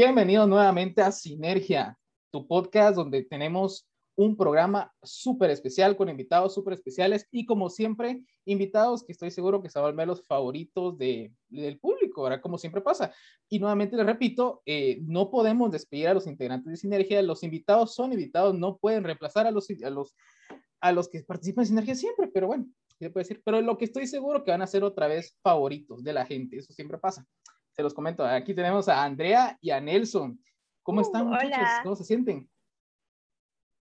Bienvenido nuevamente a Sinergia, tu podcast donde tenemos un programa súper especial con invitados súper especiales y como siempre, invitados que estoy seguro que se van a ver los favoritos de, del público, ¿verdad? Como siempre pasa. Y nuevamente les repito, eh, no podemos despedir a los integrantes de Sinergia, los invitados son invitados, no pueden reemplazar a los, a los, a los que participan en Sinergia siempre, pero bueno, se puede decir, pero lo que estoy seguro que van a ser otra vez favoritos de la gente, eso siempre pasa. Se los comento, aquí tenemos a Andrea y a Nelson. ¿Cómo uh, están muchachos? ¿Cómo se sienten?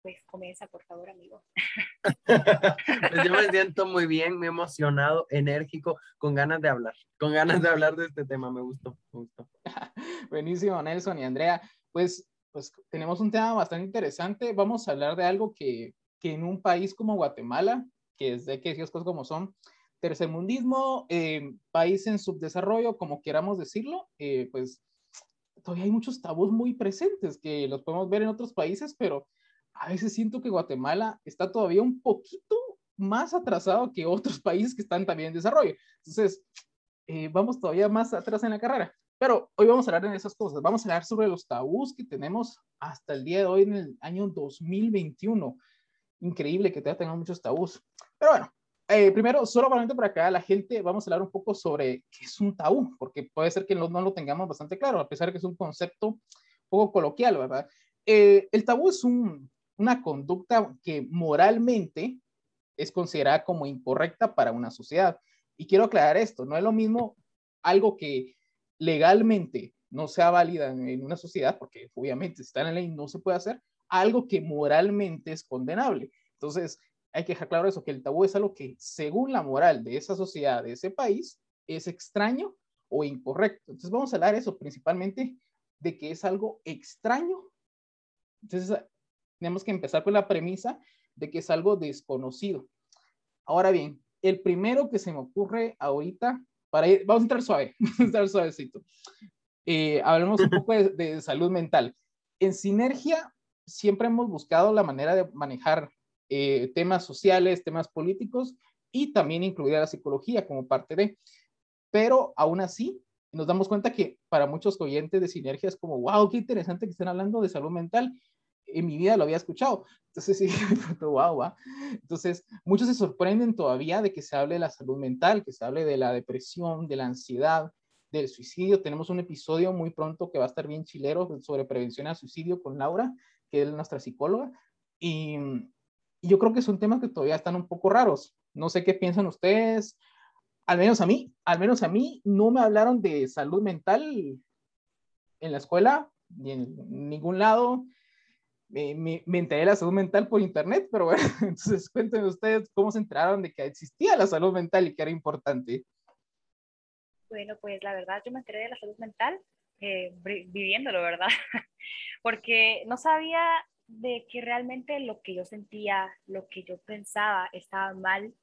pues comienza, por favor, amigo. pues yo me siento muy bien, muy emocionado, enérgico, con ganas de hablar, con ganas de hablar de este tema, me gustó, me gustó. Buenísimo, Nelson y Andrea. Pues, pues tenemos un tema bastante interesante. Vamos a hablar de algo que, que en un país como Guatemala, que es de que decir cosas como son, tercermundismo, eh, país en subdesarrollo, como queramos decirlo, eh, pues todavía hay muchos tabús muy presentes que los podemos ver en otros países, pero a veces siento que Guatemala está todavía un poquito más atrasado que otros países que están también en desarrollo. Entonces, eh, vamos todavía más atrás en la carrera. Pero hoy vamos a hablar de esas cosas. Vamos a hablar sobre los tabús que tenemos hasta el día de hoy en el año 2021. Increíble que todavía tengamos muchos tabús. Pero bueno, eh, primero, solo para acá, la gente, vamos a hablar un poco sobre qué es un tabú, porque puede ser que no, no lo tengamos bastante claro, a pesar de que es un concepto un poco coloquial, ¿verdad? Eh, el tabú es un, una conducta que moralmente es considerada como incorrecta para una sociedad. Y quiero aclarar esto, no es lo mismo algo que legalmente no sea válida en una sociedad, porque obviamente está en la ley no se puede hacer, algo que moralmente es condenable. Entonces, hay que dejar claro eso, que el tabú es algo que según la moral de esa sociedad, de ese país, es extraño o incorrecto. Entonces, vamos a hablar eso principalmente de que es algo extraño. Entonces, tenemos que empezar con la premisa de que es algo desconocido. Ahora bien, el primero que se me ocurre ahorita, para ir, vamos a entrar suave, vamos a entrar suavecito. Eh, hablemos un poco de, salud mental. En Sinergia siempre hemos buscado la manera de manejar eh, temas sociales, temas políticos y también incluir a la psicología como parte de. Pero aún así, nos damos cuenta que para muchos oyentes de Sinergia es como, wow, qué interesante que estén hablando de salud mental en mi vida lo había escuchado. Entonces, sí, wow, wow. Entonces, muchos se sorprenden todavía de que se hable de la salud mental, que se hable de la depresión, de la ansiedad, del suicidio. Tenemos un episodio muy pronto que va a estar bien chilero sobre prevención al suicidio con Laura, que es nuestra psicóloga. Y, y yo creo que son temas que todavía están un poco raros. No sé qué piensan ustedes. Al menos a mí, al menos a mí, no me hablaron de salud mental en la escuela, ni en ningún lado me, me, enteré de la salud mental por internet, pero bueno, entonces cuéntenme ustedes cómo se enteraron de que existía la salud mental y que era importante. Bueno, pues la verdad yo me enteré de la salud mental eh, viviéndolo, ¿verdad? Porque no sabía de que realmente lo que yo sentía, lo que yo pensaba estaba mal.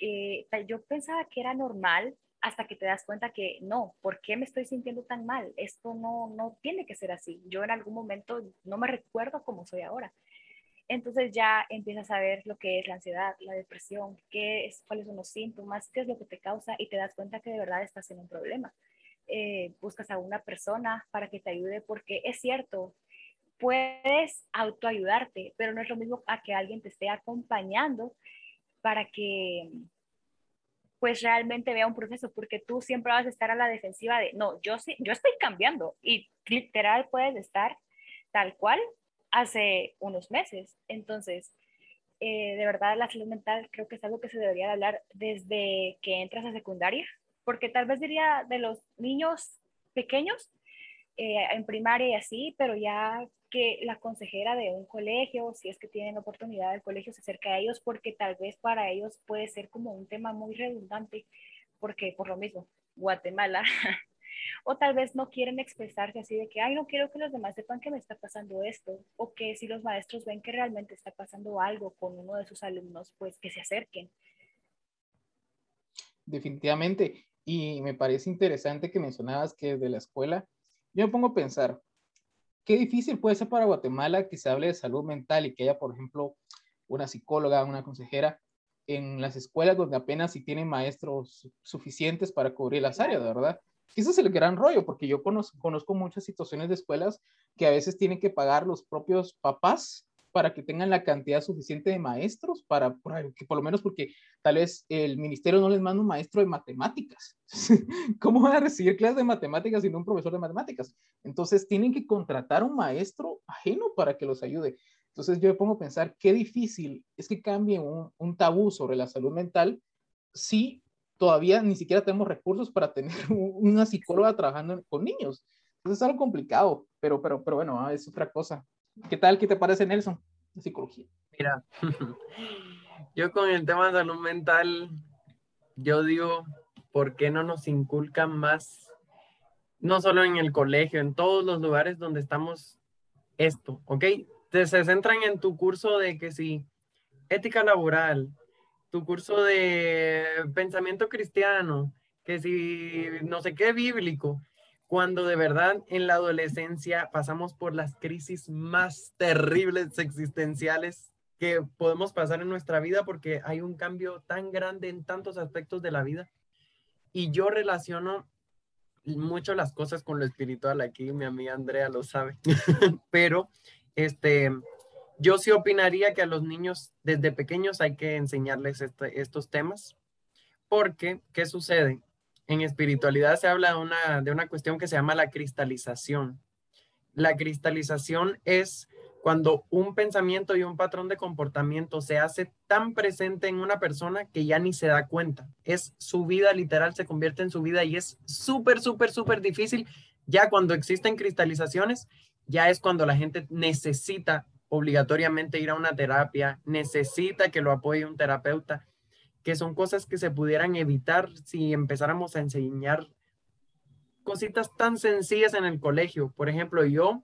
Eh, yo pensaba que era normal hasta que te das cuenta que no, ¿por qué me estoy sintiendo tan mal? Esto no, no tiene que ser así. Yo en algún momento no me recuerdo cómo soy ahora. Entonces ya empiezas a ver lo que es la ansiedad, la depresión, qué es, cuáles son los síntomas, qué es lo que te causa y te das cuenta que de verdad estás en un problema. Eh, buscas a una persona para que te ayude porque es cierto, puedes autoayudarte, pero no es lo mismo a que alguien te esté acompañando para que pues realmente vea un proceso, porque tú siempre vas a estar a la defensiva de, no, yo, sí, yo estoy cambiando y literal puedes estar tal cual hace unos meses. Entonces, eh, de verdad la salud mental creo que es algo que se debería hablar desde que entras a secundaria, porque tal vez diría de los niños pequeños, eh, en primaria y así, pero ya que la consejera de un colegio, si es que tienen oportunidad del colegio, se acerca a ellos porque tal vez para ellos puede ser como un tema muy redundante, porque por lo mismo, Guatemala, o tal vez no quieren expresarse así de que, ay, no quiero que los demás sepan que me está pasando esto, o que si los maestros ven que realmente está pasando algo con uno de sus alumnos, pues que se acerquen. Definitivamente, y me parece interesante que mencionabas que desde la escuela, yo me pongo a pensar, qué difícil puede ser para Guatemala que se hable de salud mental y que haya, por ejemplo, una psicóloga, una consejera en las escuelas donde apenas si tienen maestros suficientes para cubrir las áreas, ¿verdad? Ese es el gran rollo, porque yo conozco, conozco muchas situaciones de escuelas que a veces tienen que pagar los propios papás para que tengan la cantidad suficiente de maestros, para, que por lo menos porque tal vez el ministerio no les manda un maestro de matemáticas. ¿Cómo van a recibir clases de matemáticas sin un profesor de matemáticas? Entonces tienen que contratar un maestro ajeno para que los ayude. Entonces yo me pongo a pensar qué difícil es que cambie un, un tabú sobre la salud mental si todavía ni siquiera tenemos recursos para tener una psicóloga trabajando con niños. Entonces es algo complicado, pero, pero, pero bueno, ah, es otra cosa. ¿Qué tal? ¿Qué te parece, Nelson? De psicología. Mira, yo con el tema de salud mental, yo digo, ¿por qué no nos inculcan más? No solo en el colegio, en todos los lugares donde estamos esto, ¿ok? Te, se centran en tu curso de que si ética laboral, tu curso de pensamiento cristiano, que si no sé qué bíblico, cuando de verdad en la adolescencia pasamos por las crisis más terribles existenciales que podemos pasar en nuestra vida porque hay un cambio tan grande en tantos aspectos de la vida. Y yo relaciono mucho las cosas con lo espiritual, aquí mi amiga Andrea lo sabe, pero este, yo sí opinaría que a los niños desde pequeños hay que enseñarles este, estos temas, porque, ¿qué sucede? En espiritualidad se habla de una, de una cuestión que se llama la cristalización. La cristalización es cuando un pensamiento y un patrón de comportamiento se hace tan presente en una persona que ya ni se da cuenta. Es su vida literal, se convierte en su vida y es súper, súper, súper difícil. Ya cuando existen cristalizaciones, ya es cuando la gente necesita obligatoriamente ir a una terapia, necesita que lo apoye un terapeuta, que son cosas que se pudieran evitar si empezáramos a enseñar cositas tan sencillas en el colegio. Por ejemplo, yo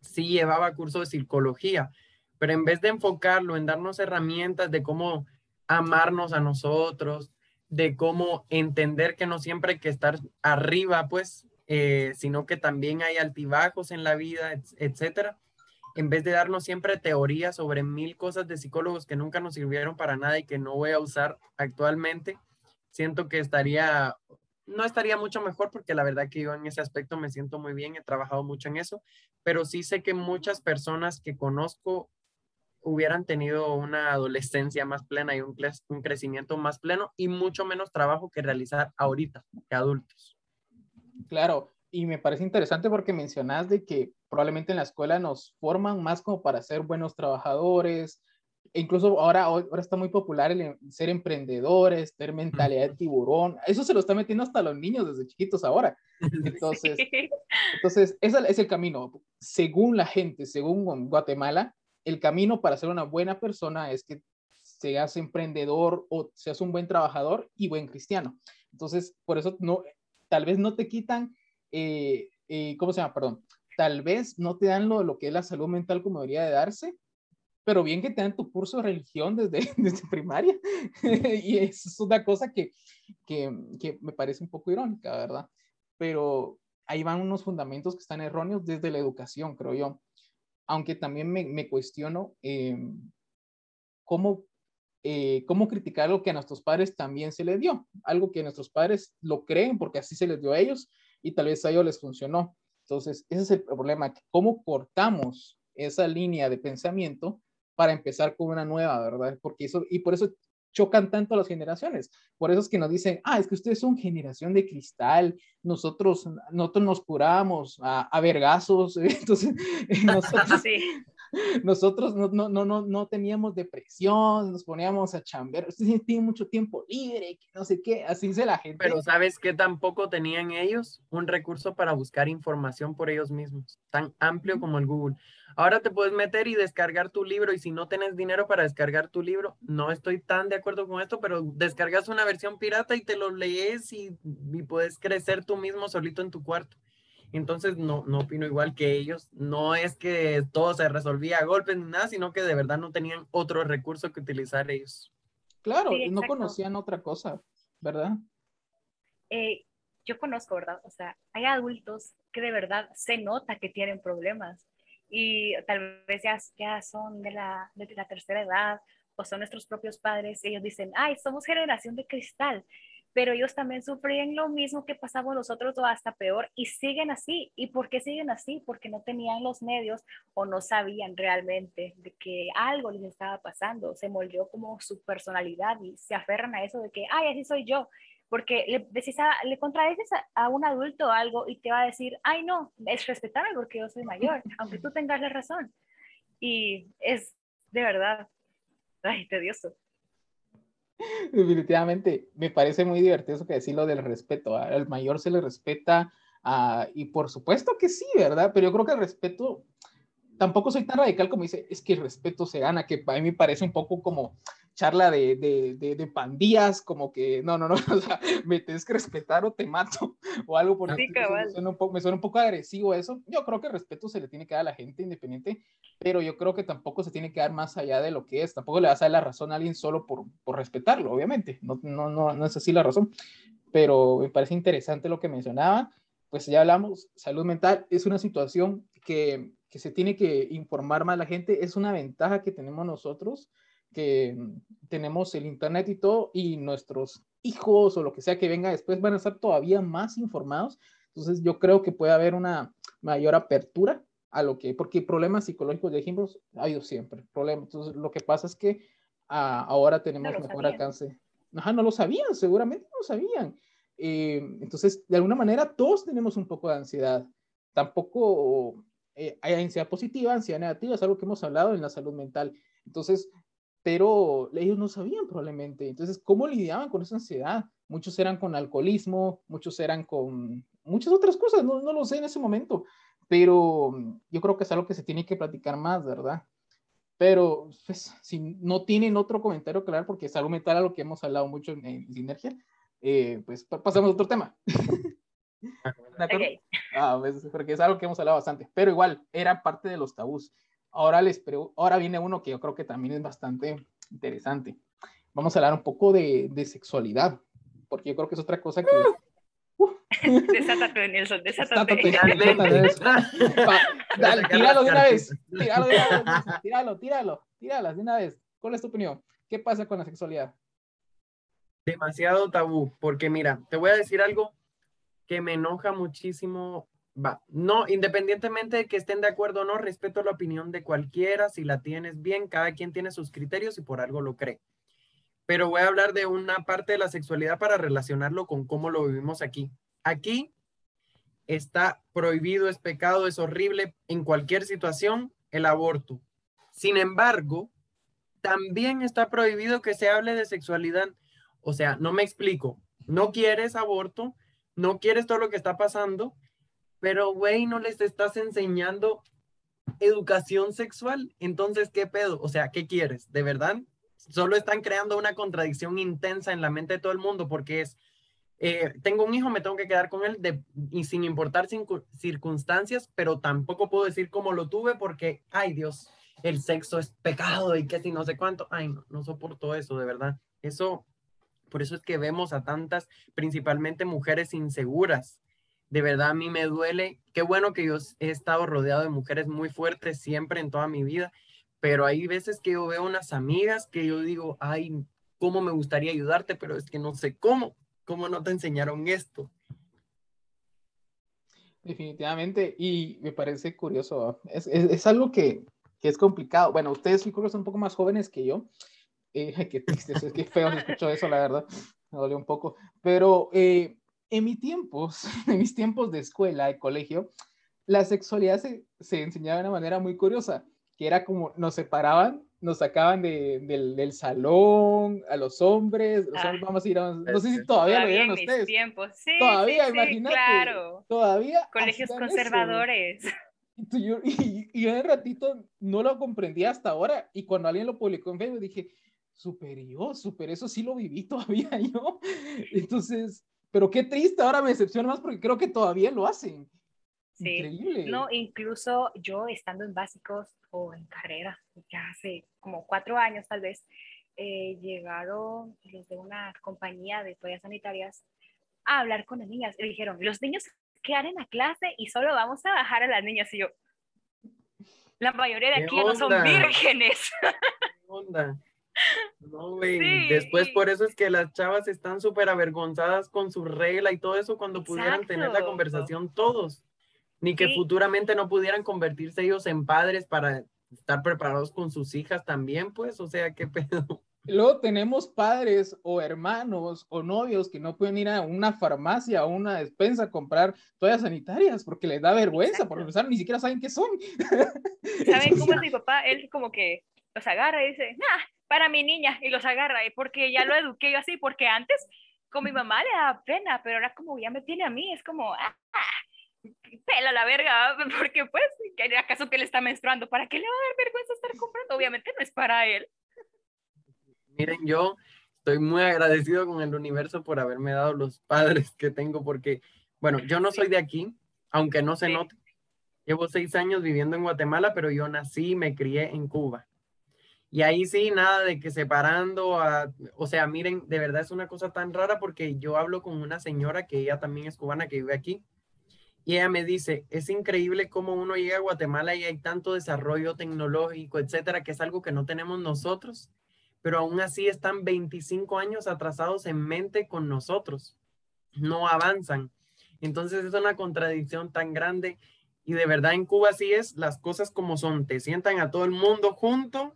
sí llevaba curso de psicología, pero en vez de enfocarlo en darnos herramientas de cómo amarnos a nosotros, de cómo entender que no siempre hay que estar arriba, pues, eh, sino que también hay altibajos en la vida, etcétera en vez de darnos siempre teorías sobre mil cosas de psicólogos que nunca nos sirvieron para nada y que no voy a usar actualmente, siento que estaría, no estaría mucho mejor porque la verdad que yo en ese aspecto me siento muy bien, he trabajado mucho en eso, pero sí sé que muchas personas que conozco hubieran tenido una adolescencia más plena y un, un crecimiento más pleno y mucho menos trabajo que realizar ahorita que adultos. Claro, y me parece interesante porque mencionas de que probablemente en la escuela nos forman más como para ser buenos trabajadores, e incluso ahora, ahora está muy popular el em, ser emprendedores, tener mentalidad de tiburón, eso se lo está metiendo hasta los niños desde chiquitos ahora. Entonces, entonces ese es el camino. Según la gente, según Guatemala, el camino para ser una buena persona es que seas emprendedor o seas un buen trabajador y buen cristiano. Entonces, por eso no, tal vez no te quitan eh, eh, ¿cómo se llama? Perdón, tal vez no te dan lo, lo que es la salud mental como debería de darse, pero bien que te dan tu curso de religión desde, desde primaria. y eso es una cosa que, que, que, me parece un poco irónica, ¿verdad? Pero ahí van unos fundamentos que están erróneos desde la educación, creo yo. Aunque también me, me cuestiono eh, cómo, eh, cómo criticar lo que a nuestros padres también se les dio. Algo que nuestros padres lo creen porque así se les dio a ellos y tal vez a ellos les funcionó. Entonces, ese es el problema, cómo cortamos esa línea de pensamiento para empezar con una nueva, ¿verdad? Porque eso, y por eso chocan tanto las generaciones. Por eso es que nos dicen, ah, es que ustedes son generación de cristal, nosotros, nosotros nos curamos a, a vergazos, entonces nosotros, sí nosotros no, no, no, no, teníamos depresión, nos poníamos a chamber, usted tiene mucho tiempo libre, no sé qué, así dice la gente. Pero ¿sabes qué tampoco tenían ellos? Un recurso para buscar información por ellos mismos, tan amplio como el Google. Ahora te puedes meter y descargar tu libro y si no tienes dinero para descargar tu libro, no estoy tan de acuerdo con esto, pero descargas una versión pirata y te lo lees y puedes crecer tú mismo solito en tu cuarto. Entonces, no, no opino igual que ellos. No es que todo se resolvía a golpes ni nada, sino que de verdad no tenían otro recurso que utilizar ellos. Claro, no conocían otra cosa, ¿verdad? Eh, yo conozco, ¿verdad? O sea, hay adultos que de verdad se nota que tienen problemas y tal vez ya, ya son de la, de la tercera edad o son nuestros propios padres y ellos dicen, ay, somos generación de cristal pero ellos también sufrían lo mismo que pasamos nosotros o hasta peor y siguen así. ¿Y por qué siguen así? Porque no tenían los medios o no sabían realmente de que algo les estaba pasando. Se moldeó como su personalidad y se aferran a eso de que, ay, así soy yo. Porque le, decís le contradices a, un adulto algo y te va a decir, ay, no, es respetable porque yo soy mayor, aunque tú tengas la razón. Y es de verdad, ay, tedioso. Definitivamente, me parece muy divertido eso que decir lo del respeto. Al mayor se le respeta uh, y por supuesto que sí, ¿verdad? Pero yo creo que el respeto, tampoco soy tan radical como dice, es que el respeto se gana, que a mí me parece un poco como charla de, de, de, pandillas, como que no, no, no, o sea, me tienes que respetar o te mato o algo por sí, me, suena un poco, me suena un poco agresivo eso. Yo creo que el respeto se le tiene que dar a la gente independiente, pero yo creo que tampoco se tiene que dar más allá de lo que es. Tampoco le vas a dar la razón a alguien solo por, por respetarlo, obviamente. No, no, no, no es así la razón. Pero me parece interesante lo que mencionaba. Pues ya hablamos, salud mental es una situación que, que se tiene que informar más la gente. Es una ventaja que tenemos nosotros que tenemos el Internet y todo, y nuestros hijos o lo que sea que venga después van a estar todavía más informados. Entonces yo creo que puede haber una mayor apertura a lo que, porque problemas psicológicos de ejemplos ha habido siempre. Problemas. Entonces lo que pasa es que ah, ahora tenemos mejor alcance. Ajá, no lo sabían, seguramente no lo sabían. Eh, entonces, de alguna manera, todos tenemos un poco de ansiedad. Tampoco eh, hay ansiedad positiva, ansiedad negativa, es algo que hemos hablado en la salud mental. Entonces, pero ellos no sabían probablemente. Entonces, ¿cómo lidiaban con esa ansiedad? Muchos eran con alcoholismo, muchos eran con muchas otras cosas, no, no lo sé en ese momento, pero yo creo que es algo que se tiene que platicar más, ¿verdad? Pero pues, si no tienen otro comentario claro, porque es algo mental a lo que hemos hablado mucho en, Sinergia, eh, pues pasamos a otro tema. ah, pues, porque es algo que hemos hablado bastante, pero igual era parte de los tabús. Ahora, les ahora viene uno que yo creo que también es bastante interesante. Vamos a hablar un poco de, de sexualidad, porque yo creo que es otra cosa que... Uh. Desátate, Nelson, desátate. Dale, tíralo de una vez. Tíralo de una vez. Tíralo, tíralo, tíralo de una vez. ¿Cuál es tu opinión? ¿Qué pasa con la sexualidad? Demasiado tabú, porque mira, te voy a decir algo que me enoja muchísimo Va, no, independientemente de que estén de acuerdo o no, respeto la opinión de cualquiera, si la tienes bien, cada quien tiene sus criterios y por algo lo cree. Pero voy a hablar de una parte de la sexualidad para relacionarlo con cómo lo vivimos aquí. Aquí está prohibido, es pecado, es horrible en cualquier situación el aborto. Sin embargo, también está prohibido que se hable de sexualidad. O sea, no me explico. No quieres aborto, no quieres todo lo que está pasando, pero, güey, no les estás enseñando educación sexual. Entonces, ¿qué pedo? O sea, ¿qué quieres? ¿De verdad? Solo están creando una contradicción intensa en la mente de todo el mundo porque es, eh, tengo un hijo, me tengo que quedar con él y sin importar circunstancias, pero tampoco puedo decir cómo lo tuve porque, ay Dios, el sexo es pecado y que si no sé cuánto, ay, no, no soporto eso, de verdad. Eso, por eso es que vemos a tantas, principalmente mujeres inseguras, de verdad a mí me duele. Qué bueno que yo he estado rodeado de mujeres muy fuertes siempre en toda mi vida, pero hay veces que yo veo unas amigas que yo digo, ay, cómo me gustaría ayudarte, pero es que no sé cómo, cómo no te enseñaron esto. Definitivamente, y me parece curioso, es, es, algo que, que, es complicado. Bueno, ustedes que son un poco más jóvenes que yo. Eh, qué triste, es que feo escucho eso, la verdad, me dolió un poco, pero eh, en mis tiempos, en mis tiempos de escuela, de colegio, la sexualidad se, se enseñaba de una manera muy curiosa, que era como nos separaban, nos sacaban de, del, del, salón a los hombres, los hombres vamos a ir a, no sé si todavía, lo vieron ustedes. Tiempos. Sí, todavía, sí, imagínate. claro. Todavía. Colegios conservadores. Y yo, y, ratito no lo comprendí hasta ahora, y cuando alguien lo publicó en Facebook dije, superior, super, eso sí lo viví todavía yo. Entonces, pero qué triste, ahora me decepciona más porque creo que todavía lo hacen. Sí. Increíble. No, incluso yo estando en básicos o en carrera, ya hace como cuatro años tal vez, eh, llegaron los de una compañía de toallas sanitarias a hablar con las niñas. Y dijeron, los niños quedan en la clase y solo vamos a bajar a las niñas. Y yo, la mayoría de aquí no son vírgenes. ¿Qué onda? No, güey. Después por eso es que las chavas están súper avergonzadas con su regla y todo eso cuando pudieran tener la conversación todos. Ni que futuramente no pudieran convertirse ellos en padres para estar preparados con sus hijas también, pues, o sea, qué pedo. Luego tenemos padres o hermanos o novios que no pueden ir a una farmacia o una despensa a comprar toallas sanitarias porque les da vergüenza, por empezar, ni siquiera saben qué son. ¿Saben cómo es mi papá? Él como que los agarra y dice, nah, para mi niña, y los agarra, porque ya lo eduqué yo así, porque antes con mi mamá le daba pena, pero ahora como ya me tiene a mí, es como, ah, pela la verga, porque pues, ¿acaso que le está menstruando? ¿Para qué le va a dar vergüenza estar comprando? Obviamente no es para él. Miren, yo estoy muy agradecido con el universo por haberme dado los padres que tengo, porque, bueno, yo no soy de aquí, aunque no se note. Llevo seis años viviendo en Guatemala, pero yo nací y me crié en Cuba. Y ahí sí, nada de que separando, a, o sea, miren, de verdad es una cosa tan rara porque yo hablo con una señora que ella también es cubana, que vive aquí, y ella me dice, es increíble cómo uno llega a Guatemala y hay tanto desarrollo tecnológico, etcétera, que es algo que no tenemos nosotros pero aún así están 25 años atrasados en mente con nosotros, no avanzan. Entonces es una contradicción tan grande y de verdad en Cuba sí es las cosas como son, te sientan a todo el mundo junto,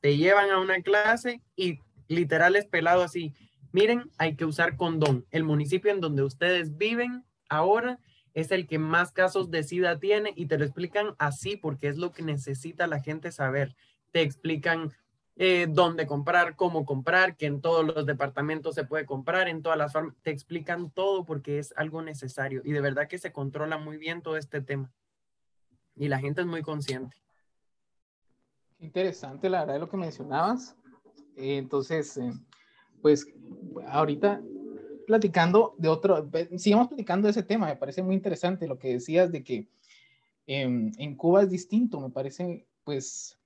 te llevan a una clase y literal es pelado así. Miren, hay que usar condón. El municipio en donde ustedes viven ahora es el que más casos de SIDA tiene y te lo explican así porque es lo que necesita la gente saber. Te explican eh, dónde comprar, cómo comprar, que en todos los departamentos se puede comprar, en todas las formas, te explican todo porque es algo necesario y de verdad que se controla muy bien todo este tema y la gente es muy consciente. Interesante, la verdad, lo que mencionabas. Eh, entonces, eh, pues ahorita platicando de otro, sigamos platicando de ese tema, me parece muy interesante lo que decías de que em, en Cuba es distinto, me parece, pues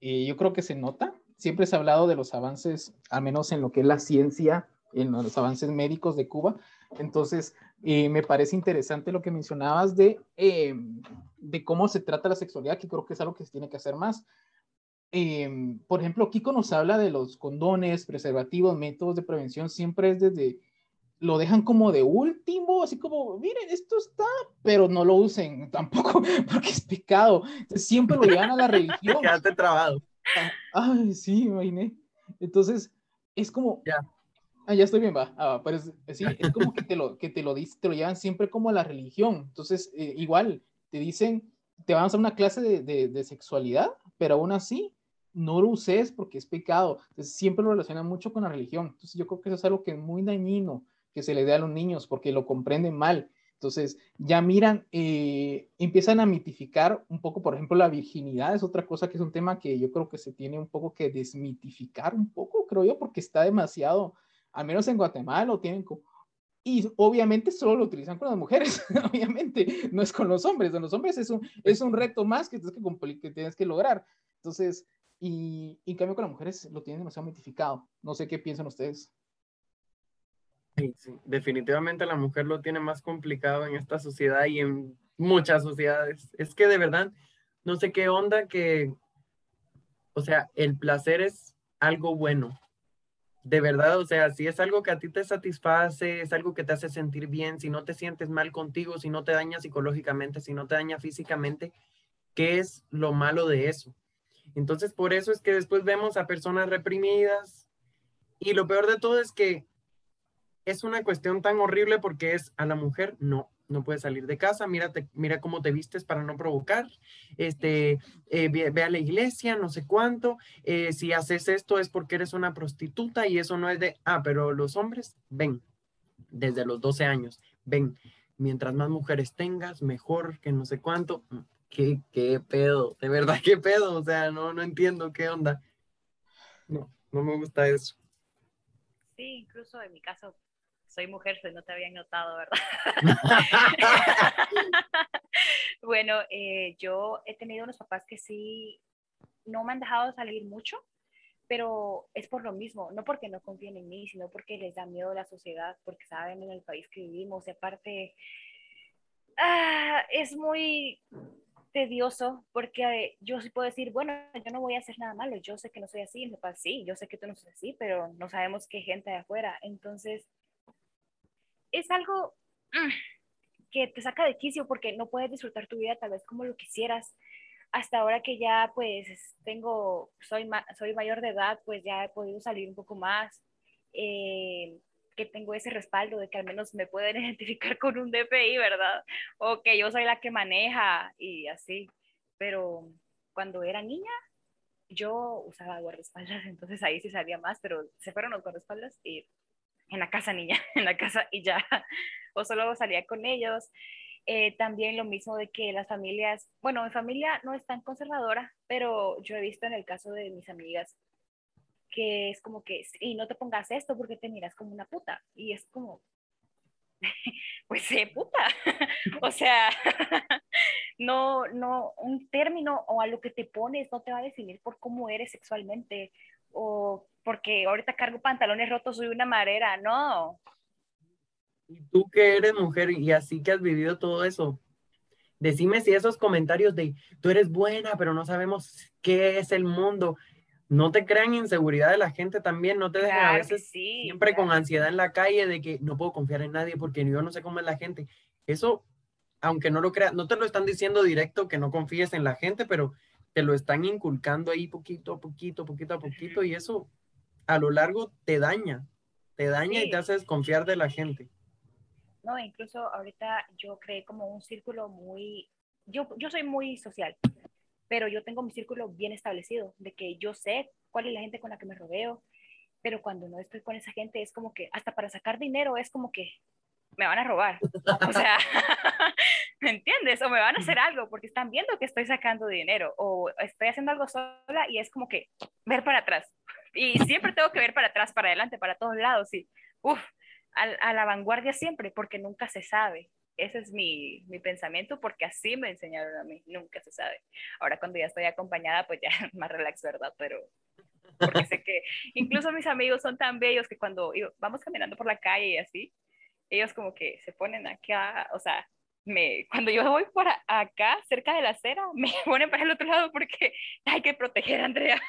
yo creo que se nota siempre se ha hablado de los avances, al menos en lo que es la ciencia, en los avances médicos de Cuba. Entonces, eh, me parece interesante lo que mencionabas de, eh, de cómo se trata la sexualidad, que creo que es algo que se tiene que hacer más. Eh, por ejemplo, Kiko nos habla de los condones, preservativos, métodos de prevención, siempre es desde, lo dejan como de último, así como, miren, esto está, pero no lo usen tampoco, porque es pecado. siempre lo llevan a la religión. Quédate trabado. Ay, sí, imaginé. Entonces, es como... Ya. Ah, ya estoy bien, va. Ah, pero es, sí, es como que te lo, que te lo, te lo llevan siempre como a la religión. Entonces, eh, igual, te dicen, te van a hacer una clase de, de, de, sexualidad, pero aún así, no lo uses porque es pecado. Entonces, siempre lo relacionan mucho con la religión. Entonces, yo creo que eso es algo que es muy dañino que se le dé a los niños porque lo comprenden mal. Entonces, ya miran, eh, empiezan a mitificar un poco, por ejemplo, la virginidad es otra cosa que es un tema que yo creo que se tiene un poco que desmitificar un poco, creo yo, porque está demasiado, al menos en Guatemala lo tienen como... Y obviamente solo lo utilizan con las mujeres, obviamente, no es con los hombres. Con los hombres es un, es un reto más que tienes que, que, tienes que lograr. Entonces, y, en cambio con las mujeres lo tienen demasiado mitificado. No sé qué piensan ustedes. Sí, Definitivamente la mujer lo tiene más complicado en esta sociedad y en muchas sociedades. Es que de verdad, no sé qué onda que, o sea, el placer es algo bueno. De verdad, o sea, si es algo que a ti te satisface, es algo que te hace sentir bien, si no te sientes mal contigo, si no te daña psicológicamente, si no te daña físicamente, ¿qué es lo malo de eso? Entonces, por eso es que después vemos a personas reprimidas. Y lo peor de todo es que es una cuestión tan horrible porque es a la mujer, no, no puedes salir de casa, mírate, mira cómo te vistes para no provocar, este, eh, ve, a la iglesia, no sé cuánto, eh, si haces esto es porque eres una prostituta y eso no es de, ah, pero los hombres, ven, desde los 12 años, ven, mientras más mujeres tengas, mejor que no sé cuánto, mm, qué, qué pedo, de verdad, qué pedo, o sea, no, no entiendo qué onda. No, no me gusta eso. Sí, incluso en mi caso, soy mujer, si no te habían notado, ¿verdad? bueno, eh, yo he tenido unos papás que sí no me han dejado salir mucho, pero es por lo mismo, no porque no confíen en mí, sino porque les da miedo la sociedad, porque saben en el país que vivimos, y aparte, ah, es muy tedioso porque yo sí puedo decir, bueno, yo no voy a hacer nada malo, yo sé que no soy así, mi papá sí, yo sé que tú no sos así, pero no sabemos qué gente de afuera. Entonces, es algo mm, que te saca de quicio porque no puedes disfrutar tu vida tal vez como lo quisieras. Hasta ahora que ya pues tengo, soy, soy mayor de edad, pues ya he podido salir un poco más. Eh, que tengo ese respaldo de que al menos me pueden identificar con un DPI, ¿verdad? O que yo soy la que maneja y así. Pero cuando era niña, yo usaba guardaespaldas, entonces ahí sí salía más, pero se fueron los guardaespaldas y en la casa niña, en la casa y ya, o solo salía con ellos. Eh, también lo mismo de que las familias, bueno, mi familia no es tan conservadora, pero yo he visto en el caso de mis amigas que es como que, y no te pongas esto porque te miras como una puta. Y es como, pues sé puta. o sea, no, no, un término o a lo que te pones no te va a definir por cómo eres sexualmente o porque ahorita cargo pantalones rotos, soy una marera, no. Y tú que eres mujer y así que has vivido todo eso, decime si esos comentarios de tú eres buena, pero no sabemos qué es el mundo, no te crean inseguridad de la gente también, no te dejen a veces siempre con ansiedad en la calle de que no puedo confiar en nadie porque yo no sé cómo es la gente. Eso, aunque no lo creas, no te lo están diciendo directo que no confíes en la gente, pero te lo están inculcando ahí poquito a poquito, poquito a poquito y eso a lo largo te daña, te daña y te hace desconfiar de la gente. No, incluso ahorita yo creé como un círculo muy, yo, yo soy muy social, pero yo tengo mi círculo bien establecido, de que yo sé cuál es la gente con la que me rodeo, pero cuando no estoy con esa gente es como que hasta para sacar dinero es como que me van a robar. O sea, ¿me entiendes? O me van a hacer algo porque están viendo que estoy sacando dinero o estoy haciendo algo sola y es como que ver para atrás. Y siempre tengo que ver para atrás, para adelante, para todos lados. Y, uff, a, a la vanguardia siempre porque nunca se sabe. Ese es mi, mi, pensamiento porque así me enseñaron a mí, nunca se sabe. Ahora cuando ya estoy acompañada, pues ya más relax, ¿verdad? Pero porque sé que incluso mis amigos son tan bellos que cuando vamos caminando por la calle y así, ellos como que se ponen acá, o sea, me, cuando yo voy por acá, cerca de la acera, me ponen para el otro lado porque hay que proteger a Andrea.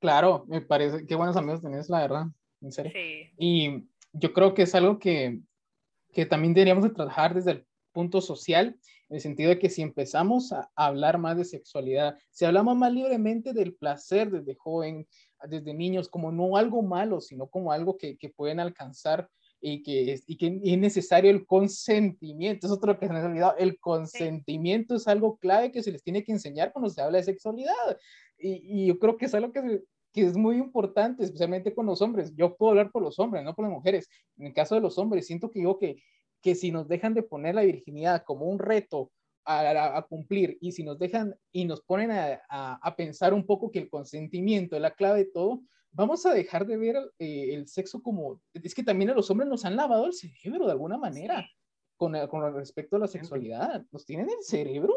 Claro, me parece, qué buenos amigos tenés, la verdad en serio. Y yo creo que es algo que, que también deberíamos de trabajar desde el punto social, en el sentido de que si empezamos a hablar más de sexualidad, si hablamos más libremente del placer desde joven, desde niños, como no algo malo, sino como algo que, que pueden alcanzar y que, es, y que es necesario el consentimiento. Es otro que se me ha olvidado. El consentimiento es algo clave que se les tiene que enseñar cuando se habla de sexualidad. Y, y yo creo que es algo que que es muy importante, especialmente con los hombres. Yo puedo hablar por los hombres, no por las mujeres. En el caso de los hombres, siento que digo que, que si nos dejan de poner la virginidad como un reto a, a, cumplir y si nos dejan y nos ponen a, a, pensar un poco que el consentimiento es la clave de todo, vamos a dejar de ver eh, el sexo como, es que también a los hombres nos han lavado el cerebro de alguna manera con, con respecto a la sexualidad, nos tienen el cerebro.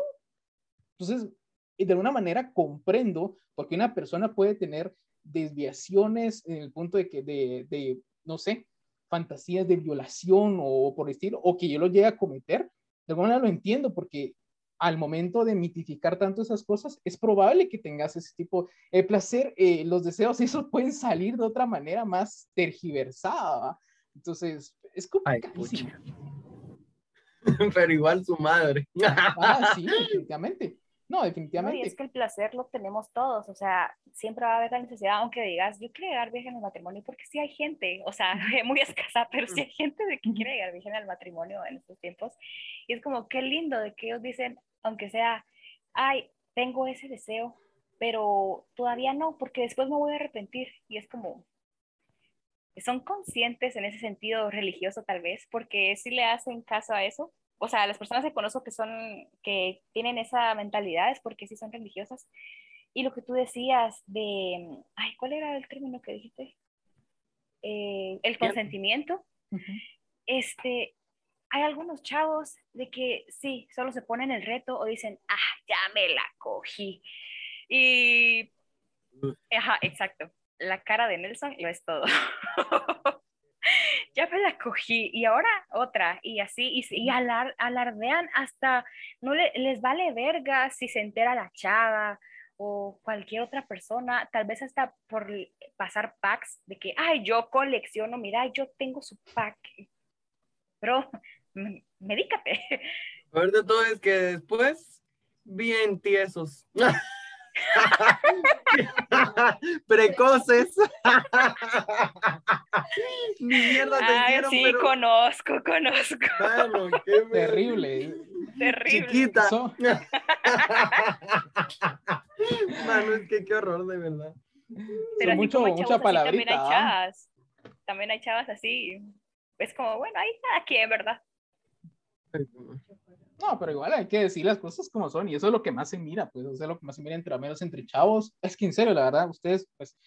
Entonces, de alguna manera comprendo porque una persona puede tener desviaciones en el punto de que, de, de no sé, fantasías de violación o por el estilo, o que yo lo llegue a cometer, de alguna manera lo entiendo porque al momento de mitificar tanto esas cosas, es probable que tengas ese tipo de placer, eh, los deseos, eso pueden salir de otra manera más tergiversada. Entonces, es complicadísimo. Pero igual su madre. Ah, sí, definitivamente. No, definitivamente. y es que el placer lo tenemos todos, o sea, siempre va a haber la necesidad, aunque digas, yo quiero llegar virgen al matrimonio, porque sí hay gente, o sea, muy escasa, pero sí hay gente de que quiere llegar virgen al matrimonio en estos tiempos. Y es como, qué lindo de que ellos dicen, aunque sea, ay, tengo ese deseo, pero todavía no, porque después me voy a arrepentir. Y es como, son conscientes en ese sentido religioso tal vez, porque si le hacen caso a eso, o sea, las personas que conozco que son, que tienen esa mentalidad es porque sí son religiosas. Y lo que tú decías de, ay, ¿cuál era el término que dijiste? Eh, el consentimiento. Este, hay algunos chavos de que sí, solo se ponen el reto o dicen, ah, ya me la cogí. Y, ajá, exacto. La cara de Nelson lo es todo. ya me la cogí y ahora otra y así y, y alardean hasta no les vale verga si se entera la chava o cualquier otra persona, tal vez hasta por pasar packs de que, ay, yo colecciono, mira, yo tengo su pack. Pero, medícate. Lo de todo es que después, bien tiesos. Precoces. Mi mierda te Ay, sí, conozco, conozco. Terrible. Terrible. Chiquita. Mano, es que qué horror, de verdad. Pero mucho, mucha palabrita. También hay ¿ah? chavas. También hay chavas así. Es como, bueno, ahí aquí, es verdad. No, pero igual hay que decir las cosas como son y eso es lo que más se mira, pues, eso es lo que más se mira entre menos entre chavos. Es que en serio, la verdad, ustedes, pues,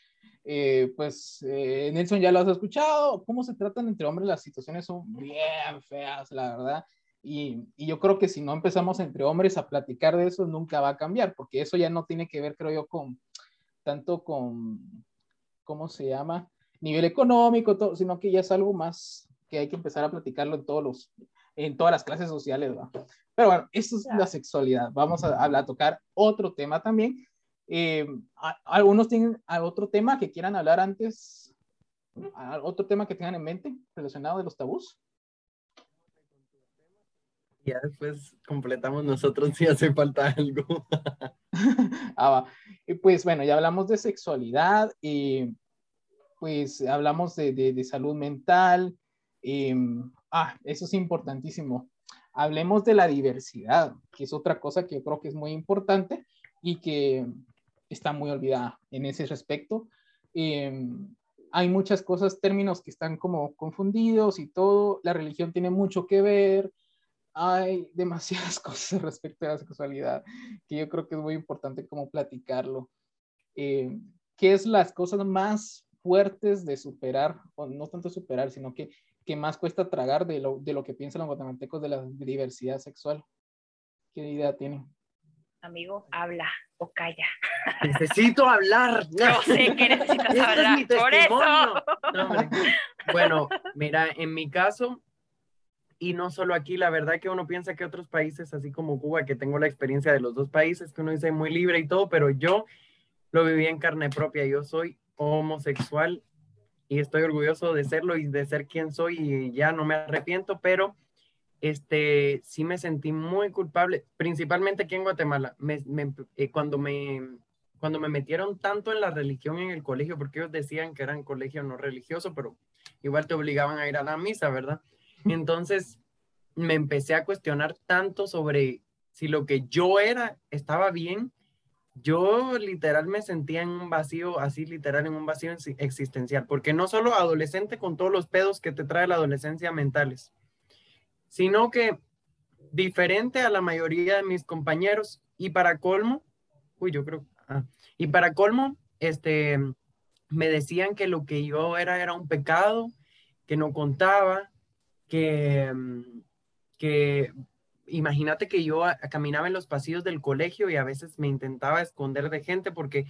eh, pues, eh, Nelson ya lo has escuchado, cómo se tratan entre hombres, las situaciones son bien feas, la verdad. Y, y, yo creo que si no empezamos entre hombres a platicar de eso, nunca va a cambiar, porque eso ya no tiene que ver, creo yo, con tanto con, ¿cómo se llama? Nivel económico, todo, sino que ya es algo más que hay que empezar a platicarlo en todos los, en todas las clases sociales, ¿va? Pero bueno, esto es la sexualidad. Vamos a, a, tocar otro tema también. Eh, ¿Algunos tienen otro tema que quieran hablar antes? ¿Otro tema que tengan en mente relacionado de los tabús? Ya después completamos nosotros si hace falta algo. ah, pues bueno, ya hablamos de sexualidad, y pues hablamos de, de, de salud mental. Ah, eso es importantísimo hablemos de la diversidad, que es otra cosa que yo creo que es muy importante y que está muy olvidada en ese respecto. Em, hay muchas cosas, términos que están como confundidos y todo. La religión tiene mucho que ver. Hay demasiadas cosas respecto a la sexualidad que yo creo que es muy importante como platicarlo. Eh, ¿Qué es las cosas más fuertes de superar, o no tanto superar, sino que que más cuesta tragar de lo, de lo que piensan los guatemaltecos de la diversidad sexual. ¿Qué idea tienen? Amigo, habla o calla. Necesito hablar. No sé qué necesitas hablar. Por eso. bueno, mira, en mi caso, y no solo aquí, la verdad que uno piensa que otros países, así como Cuba, que tengo la experiencia de los dos países, que uno dice muy libre y todo, pero yo lo viví en carne propia. Yo soy homosexual y estoy orgulloso de serlo y de ser quien soy y ya no me arrepiento, pero este, sí me sentí muy culpable, principalmente aquí en Guatemala, me, eh, cuando, me, cuando me metieron tanto en la religión en el colegio, porque ellos decían que eran colegio no religioso, pero igual te obligaban a ir a la misa, ¿verdad? Entonces me empecé a cuestionar tanto sobre si lo que yo era estaba bien yo literal me sentía en un vacío, así literal en un vacío existencial, porque no solo adolescente con todos los pedos que te trae la adolescencia mentales, sino que diferente a la mayoría de mis compañeros y para colmo, uy, yo creo, ah, y para colmo, este, me decían que lo que yo era era un pecado, que no contaba, que, mm, que imagínate que yo caminaba en los pasillos del colegio y a veces me intentaba esconder de gente porque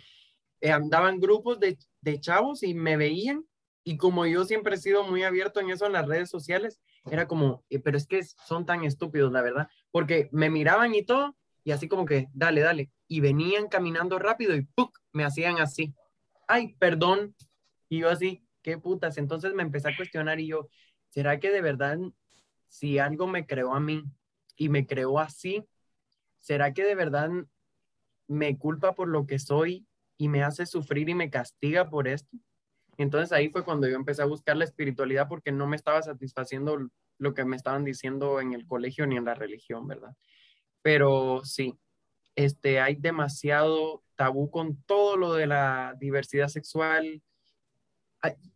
eh, andaban grupos de, chavos y me veían. Y como yo siempre he sido muy abierto en eso en las redes sociales, era como, eh, pero es que son tan estúpidos, la verdad, porque me miraban y todo y así como que, dale, dale, y venían caminando rápido y ¡puc! me hacían así, ay, perdón, y yo así, qué putas, entonces me empecé a cuestionar y yo, ¿será que de verdad si algo me creó a mí y me creó así, ¿será que de verdad me culpa por lo que soy y me hace sufrir y me castiga por esto? Entonces ahí fue cuando yo empecé a buscar la espiritualidad porque no me estaba satisfaciendo lo que me estaban diciendo en el colegio ni en la religión, ¿verdad? Pero sí, este, hay demasiado tabú con todo lo de la diversidad sexual.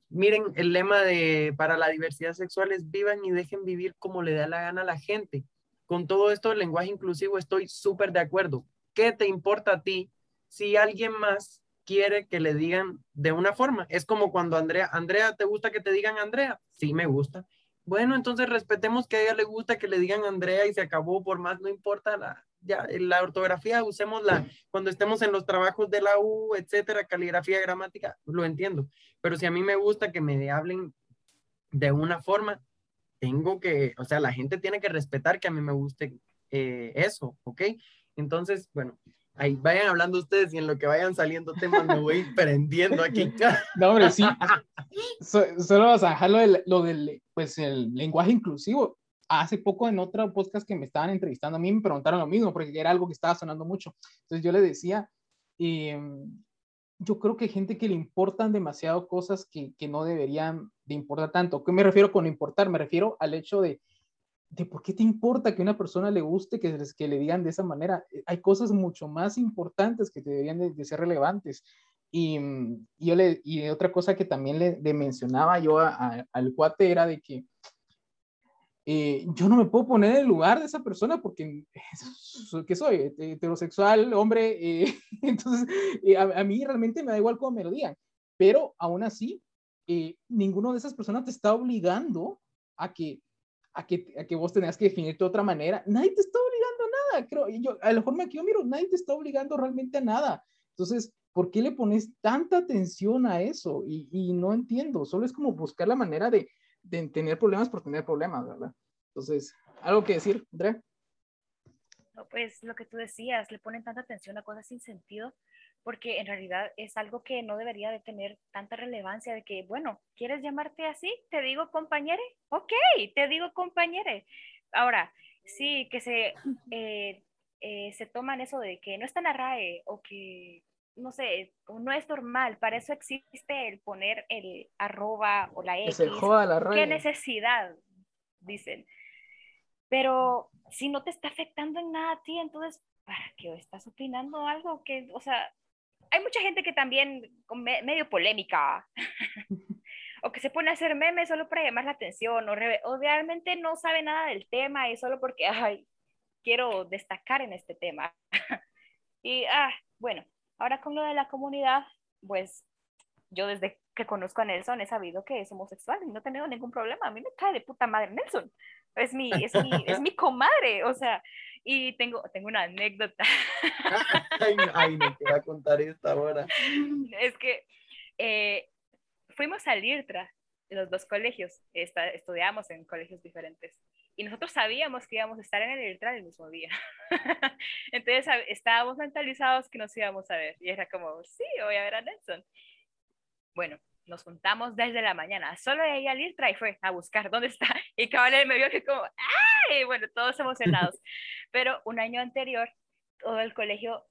miren, el lema de para la diversidad sexual es vivan y dejen vivir como le da la gana a la gente con todo esto del lenguaje inclusivo estoy súper de acuerdo. ¿Qué te importa a ti si alguien más quiere que le digan de una forma? Es como cuando Andrea, Andrea, ¿te gusta que te digan Andrea? Sí, me gusta. Bueno, entonces respetemos que a ella le gusta que le digan Andrea y se acabó, por más no importa la, ya, la ortografía, usémosla cuando estemos en los trabajos de la U, etcétera, caligrafía, gramática, lo entiendo. Pero si a mí me gusta que me hablen de una forma, tengo que, o sea, la gente tiene que respetar que a mí me guste eh, eso, ¿ok? Entonces, bueno, ahí vayan hablando ustedes y en lo que vayan saliendo temas me voy prendiendo aquí. No, hombre, sí. solo vas a dejar lo del, pues, el lenguaje inclusivo. Hace poco en otro podcast que me estaban entrevistando, a mí me preguntaron lo mismo porque era algo que estaba sonando mucho. Entonces yo le decía, em, yo creo que hay gente que le importan demasiado cosas que, que no deberían de importar tanto. ¿Qué me refiero con importar? Me refiero al hecho de, de por qué te importa que una persona le guste que, que le digan de esa manera. Hay cosas mucho más importantes que deberían de, ser relevantes. Y, yo le, y otra cosa que también le, mencionaba yo al cuate era de que eh, yo no me puedo poner en el lugar de esa persona porque, ¿qué soy? Heterosexual, hombre, eh, entonces eh, a, mí realmente me da igual cómo me lo digan, pero aún así, ninguno de esas personas te está obligando a que, a que, a que vos tengas que definirte de otra manera. Nadie te está obligando a nada, creo. Yo, a la forma que yo miro, nadie te está obligando realmente a nada. Entonces, ¿por qué le pones tanta atención a eso? Y, y no entiendo, solo es como buscar la manera de, de tener problemas por tener problemas, ¿verdad? Entonces, ¿algo que decir, Andrea? No, pues lo que tú decías, le ponen tanta atención a cosas sin sentido, porque en realidad es algo que no debería de tener tanta relevancia de que, bueno, ¿quieres llamarte así? Te digo compañere, ok, te digo compañere. Ahora, sí, que se, eh, eh, se toman eso de que no está en la RAE o que no sé, no es normal, para eso existe el poner el arroba o la X. ¿Qué necesidad? Dicen. Pero si no te está afectando en nada a ti, entonces, ¿para qué estás opinando algo que, o sea, hay mucha gente que también, medio polémica, o que se pone a hacer memes solo para llamar la atención, o, o realmente no sabe nada del tema y solo porque, ay, quiero destacar en este tema. y, ah, bueno, Ahora con lo de la comunidad, pues yo desde que conozco a Nelson he sabido que es homosexual y no he tenido ningún problema. A mí me cae de puta madre Nelson. Es mi, es mi, es mi comadre, o sea, y tengo, tengo una anécdota. ay, ay, no te voy a contar esta hora. Es que eh, fuimos a Lirtra, los dos colegios, estudiamos en colegios diferentes y nosotros sabíamos que íbamos a estar en el Eritrea el mismo día. Entonces estábamos mentalizados que nos íbamos a ver y era como, sí, voy a ver a Nelson. Bueno, nos juntamos desde la mañana, solo ella al Irtra y fue a buscar dónde está. Y cabal me vio que como, ¡ay! Bueno, todos emocionados. Pero un año anterior, todo el colegio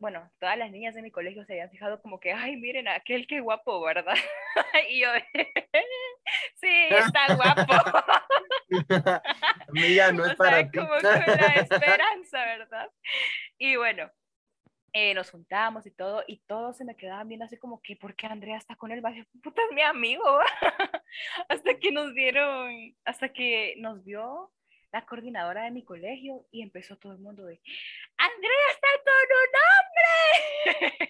bueno, todas las niñas de mi colegio se habían fijado como que, ay, miren, aquel qué guapo, ¿verdad? y yo, sí, está guapo. Amiga, no es para ti. como con la esperanza, ¿verdad? Y bueno, eh, nos juntamos y todo, y todos se me quedaban viendo así como que, ¿por qué Andrea está con él? Puta, es mi amigo. hasta que nos dieron, hasta que nos vio la coordinadora de mi colegio y empezó todo el mundo de, Andrea está con un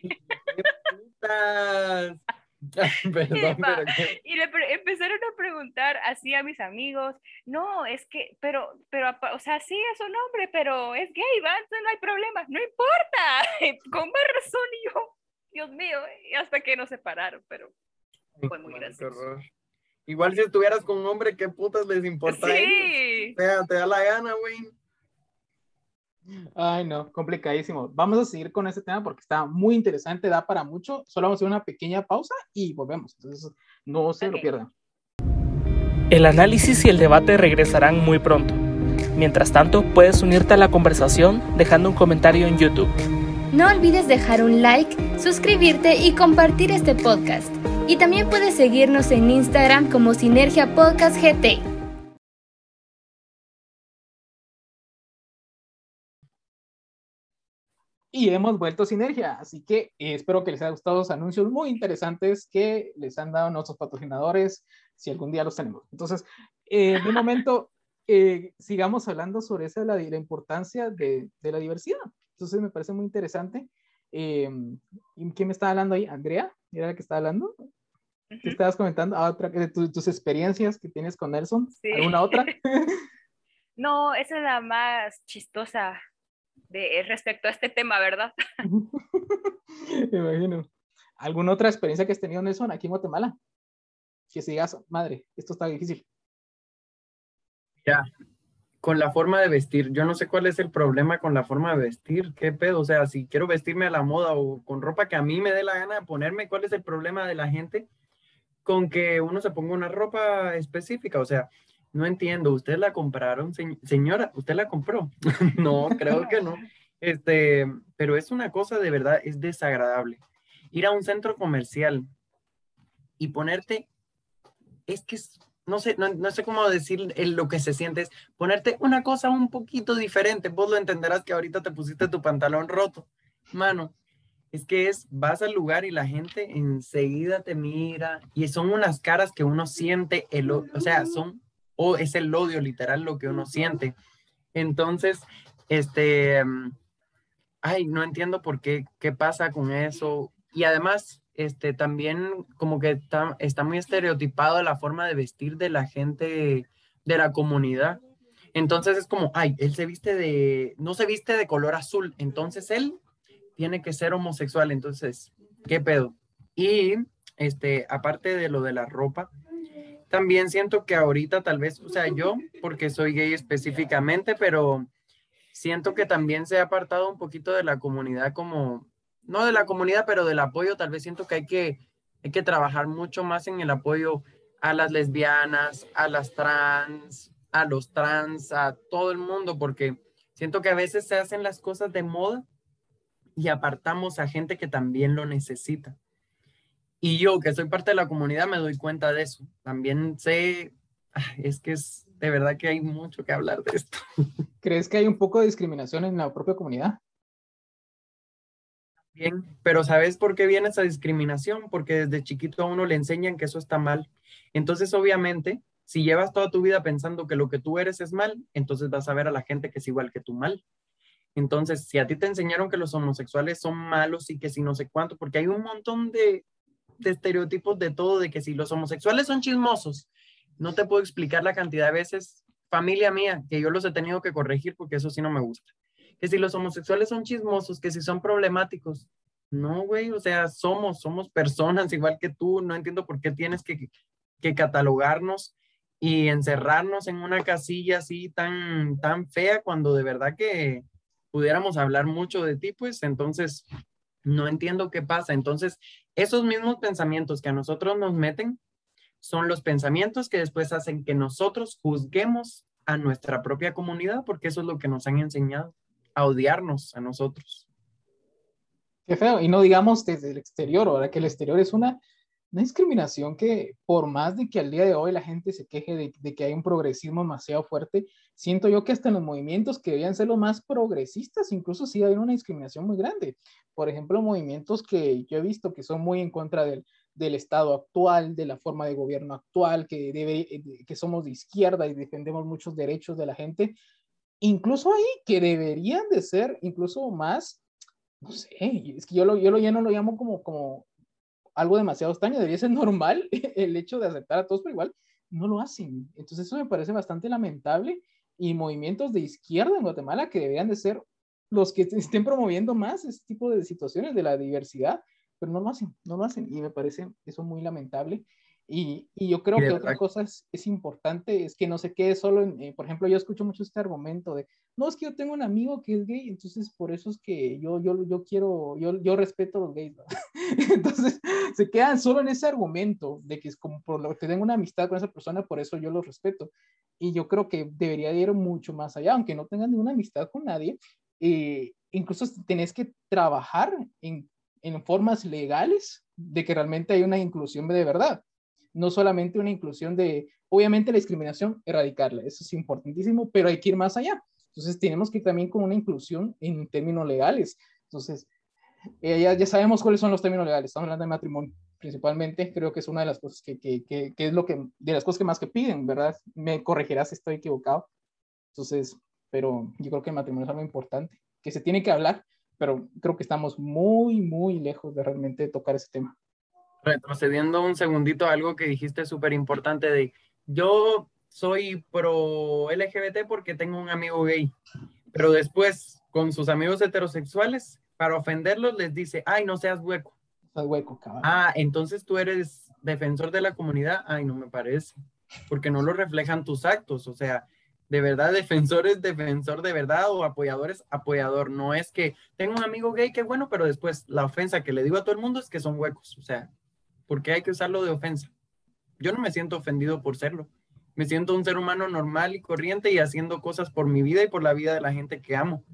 hombre. Perdón, pero y le empezaron a preguntar así a mis amigos, no, es que, pero, pero, o sea, sí es un hombre, pero es gay, ¿va? no hay problema, no importa, con más razón y yo, Dios mío, y hasta que nos separaron, pero fue muy gracioso. Igual si estuvieras con un hombre, ¿qué putas les importa? Sí. te da la gana, güey. Ay, no, complicadísimo. Vamos a seguir con este tema porque está muy interesante, da para mucho. Solo vamos a hacer una pequeña pausa y volvemos. Entonces, no se lo pierdan. El análisis y el debate regresarán muy pronto. Mientras tanto, puedes unirte a la conversación dejando un comentario en YouTube. No olvides dejar un like, suscribirte y compartir este podcast. Y también puedes seguirnos en Instagram como Sinergia Podcast GT. y hemos vuelto Sinergia. Así que eh, espero que les haya gustado los anuncios muy interesantes que les han dado nuestros patrocinadores, si algún día los tenemos. Entonces, eh, de momento, eh, sigamos hablando sobre esa, la, la importancia de, la diversidad. Entonces, me parece muy interesante. ¿Quién me está hablando ahí? ¿Andrea? ¿Era la que estaba hablando? ¿Qué estabas comentando? Ah, otra, de tus experiencias que tienes con Nelson. ¿Alguna otra? no, esa es la más chistosa de, respecto a este tema, ¿verdad? Me imagino. ¿Alguna otra experiencia que has tenido, Nelson, aquí en Guatemala? que se digas, madre, esto está difícil. Ya, con la forma de vestir. Yo no sé cuál es el problema con la forma de vestir. ¿Qué pedo? O sea, si quiero vestirme a la moda o con ropa que a mí me dé la gana de ponerme, ¿cuál es el problema de la gente con que uno se ponga una ropa específica? O sea, no entiendo. ¿Ustedes la compraron, señora? ¿Usted la compró? no, creo que no. Este, pero es una cosa de verdad, es desagradable. Ir a un centro comercial y ponerte, es que no sé, no, sé cómo decir lo que se siente, es ponerte una cosa un poquito diferente. Vos lo entenderás que ahorita te pusiste tu pantalón roto. Mano, es que es, vas al lugar y la gente enseguida te mira y son unas caras que uno siente, el, o sea, son, o es el odio literal lo que uno siente. Entonces, este, ay, no entiendo por qué, qué pasa con eso. Y además, este, también como que está, está muy estereotipado la forma de vestir de la gente de la comunidad. Entonces es como, ay, él se viste de, no se viste de color azul, entonces él tiene que ser homosexual, entonces, ¿qué pedo? Y, este, aparte de lo de la ropa, también siento que ahorita tal vez, o sea, yo, porque soy gay específicamente, pero siento que también se ha apartado un poquito de la comunidad como no de la comunidad, pero del apoyo, tal vez siento que hay que, hay que trabajar mucho más en el apoyo a las lesbianas, a las trans, a los trans, a todo el mundo, porque siento que a veces se hacen las cosas de moda y apartamos a gente que también lo necesita. Y yo, que soy parte de la comunidad, me doy cuenta de eso. También sé, es que es de verdad que hay mucho que hablar de esto. ¿Crees que hay un poco de discriminación en la propia comunidad? Bien, pero ¿sabes por qué viene esa discriminación? Porque desde chiquito a uno le enseñan que eso está mal. Entonces, obviamente, si llevas toda tu vida pensando que lo que tú eres es mal, entonces vas a ver a la gente que es igual que tú mal. Entonces, si a ti te enseñaron que los homosexuales son malos y que si no sé cuánto, porque hay un montón de, estereotipos de todo, de que si los homosexuales son chismosos, no te puedo explicar la cantidad de veces, familia mía, que yo los he tenido que corregir porque eso sí no me gusta que si los homosexuales son chismosos, que si son problemáticos. No, güey, o sea, somos, somos personas igual que tú, no entiendo por qué tienes que, que catalogarnos y encerrarnos en una casilla así tan, tan fea cuando de verdad que pudiéramos hablar mucho de ti, pues entonces no entiendo qué pasa. Entonces, esos mismos pensamientos que a nosotros nos meten son los pensamientos que después hacen que nosotros juzguemos a nuestra propia comunidad, porque eso es lo que nos han enseñado odiarnos a nosotros. Qué feo. Y no digamos desde el exterior, ahora que el exterior es una, discriminación que por más de que al día de hoy la gente se queje de, que hay un progresismo demasiado fuerte, siento yo que hasta en los movimientos que debían ser los más progresistas, incluso sí hay una discriminación muy grande. Por ejemplo, movimientos que yo he visto que son muy en contra del, del Estado actual, de la forma de gobierno actual, que, debe, que somos de izquierda y defendemos muchos derechos de la gente, incluso ahí que deberían de ser incluso más, no sé, es que yo, lo, yo lo, ya no lo llamo como, como algo demasiado extraño, debería ser normal el hecho de aceptar a todos, pero igual no lo hacen. Entonces eso me parece bastante lamentable y movimientos de izquierda en Guatemala que deberían de ser los que estén promoviendo más este tipo de situaciones de la diversidad, pero no lo hacen, no lo hacen y me parece eso muy lamentable. Y, y, yo creo que otra cosa es, es, importante, es que no se quede solo en, eh, por ejemplo, yo escucho mucho este argumento de, no, es que yo tengo un amigo que es gay, entonces por eso es que yo, yo, yo quiero, yo, yo respeto a los gays. entonces se quedan solo en ese argumento de que es como por lo que tengo una amistad con esa persona, por eso yo los respeto. Y yo creo que debería ir mucho más allá, aunque no tengan ninguna amistad con nadie, eh, incluso tenés que trabajar en, en formas legales de que realmente hay una inclusión de verdad no solamente una inclusión de, obviamente la discriminación, erradicarla, eso es importantísimo, pero hay que ir más allá. Entonces tenemos que ir también con una inclusión en términos legales. Entonces, eh, ya, ya, sabemos cuáles son los términos legales, estamos hablando de matrimonio principalmente, creo que es una de las cosas que, que, que, que, es lo que, de las cosas que más que piden, ¿verdad? Me corregirás si estoy equivocado. Entonces, pero yo creo que el matrimonio es algo importante, que se tiene que hablar, pero creo que estamos muy, muy lejos de realmente tocar ese tema retrocediendo un segundito a algo que dijiste súper importante de yo soy pro LGBT porque tengo un amigo gay, pero después con sus amigos heterosexuales, para ofenderlos les dice, ay, no seas hueco. Soy hueco, Ah, entonces tú eres defensor de la comunidad, ay, no me parece, porque no lo reflejan tus actos, o sea, de verdad, defensor es defensor de verdad o apoyador es apoyador. No es que tengo un amigo gay que bueno, pero después la ofensa que le digo a todo el mundo es que son huecos. O sea, ¿por qué hay que usarlo de ofensa? Yo no me siento ofendido por serlo. Me siento un ser humano normal y corriente y haciendo cosas por mi vida y por la vida de la gente que amo.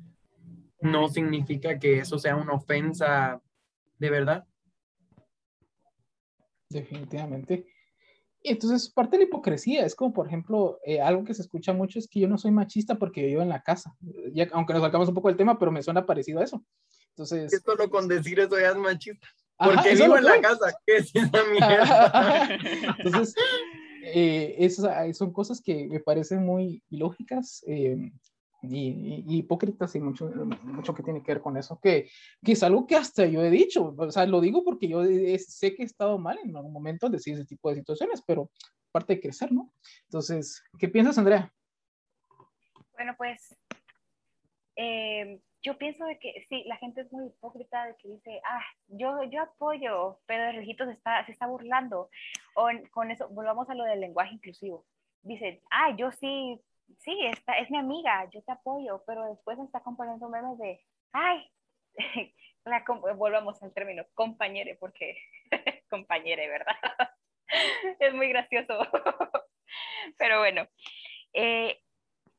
No significa que eso sea una ofensa de verdad. Definitivamente. Entonces, parte de la hipocresía es como, por ejemplo, eh, algo que se escucha mucho es que yo no soy machista porque yo vivo en la casa. Ya, aunque nos sacamos un poco del tema, pero me suena parecido a eso. Entonces. Es solo con decir eso ya es machista. Porque vivo en la casa. ¿Qué es esa mierda? Entonces, eh, esas son cosas que me parecen muy ilógicas. Eh, y, hipócritas y mucho, mucho que tiene que ver con eso, que, que, es algo que hasta yo he dicho, o sea, lo digo porque yo sé que he estado mal en algún momento de decir ese tipo de situaciones, pero parte de crecer, ¿no? Entonces, ¿qué piensas, Andrea? Bueno, pues eh, yo pienso de que sí, la gente es muy hipócrita, de que dice, ah, yo, yo apoyo, pero el rejito se está, se está burlando. O con eso, volvamos a lo del lenguaje inclusivo. Dice, ah, yo sí sí, esta es mi amiga, yo te apoyo, pero después está comparando memes de, ay, la, volvamos al término, compañere, porque compañere, ¿verdad? es muy gracioso. pero bueno, eh,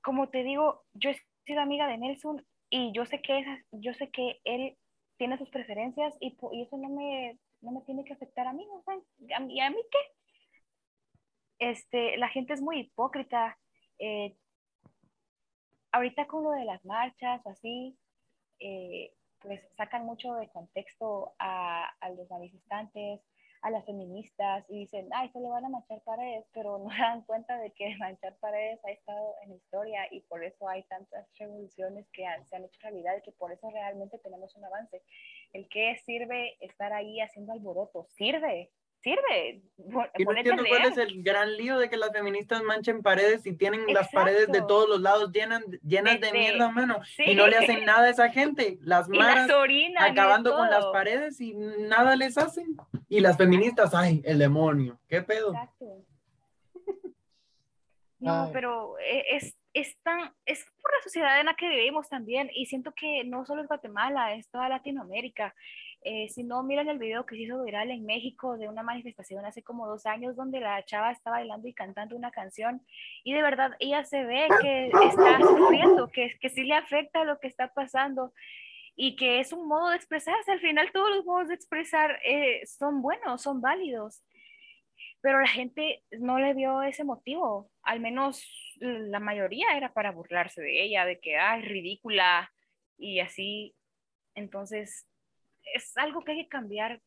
como te digo, yo he sido amiga de Nelson y yo sé que, esas, yo sé que él tiene sus preferencias y, y eso no me, no me tiene que afectar a mí, ¿no? ¿Y a mí qué? Este, la gente es muy hipócrita eh, ahorita con lo de las marchas o así, eh, pues sacan mucho de contexto a, a, los manifestantes, a las feministas y dicen, ay, se le van a manchar paredes, pero no dan cuenta de que manchar paredes ha estado en historia y por eso hay tantas revoluciones que se han hecho realidad y que por eso realmente tenemos un avance. El que sirve estar ahí haciendo alboroto, sirve, sirve. Y no entiendo cuál es el gran lío de que las feministas manchen paredes y tienen las paredes de todos los lados llenas, llenas de, mierda, mano. Y no le hacen nada a esa gente. Las maras acabando con las paredes y nada les hacen. Y las feministas, ay, el demonio. ¿Qué pedo? Exacto. No, pero e, es, es, tan, es por la sociedad en la que vivimos también. Y siento que no solo es Guatemala, es toda Latinoamérica. Eh, si no, miran el video que se hizo viral en México de una manifestación hace como dos años donde la chava está bailando y cantando una canción y de verdad ella se ve que está sufriendo, que, que sí le afecta lo que está pasando y que es un modo de expresarse. Al final todos los modos de expresar eh, son buenos, son válidos, pero la gente no le vio ese motivo, al menos la mayoría era para burlarse de ella, de que, es ridícula y así. Entonces, es algo que hay que cambiar,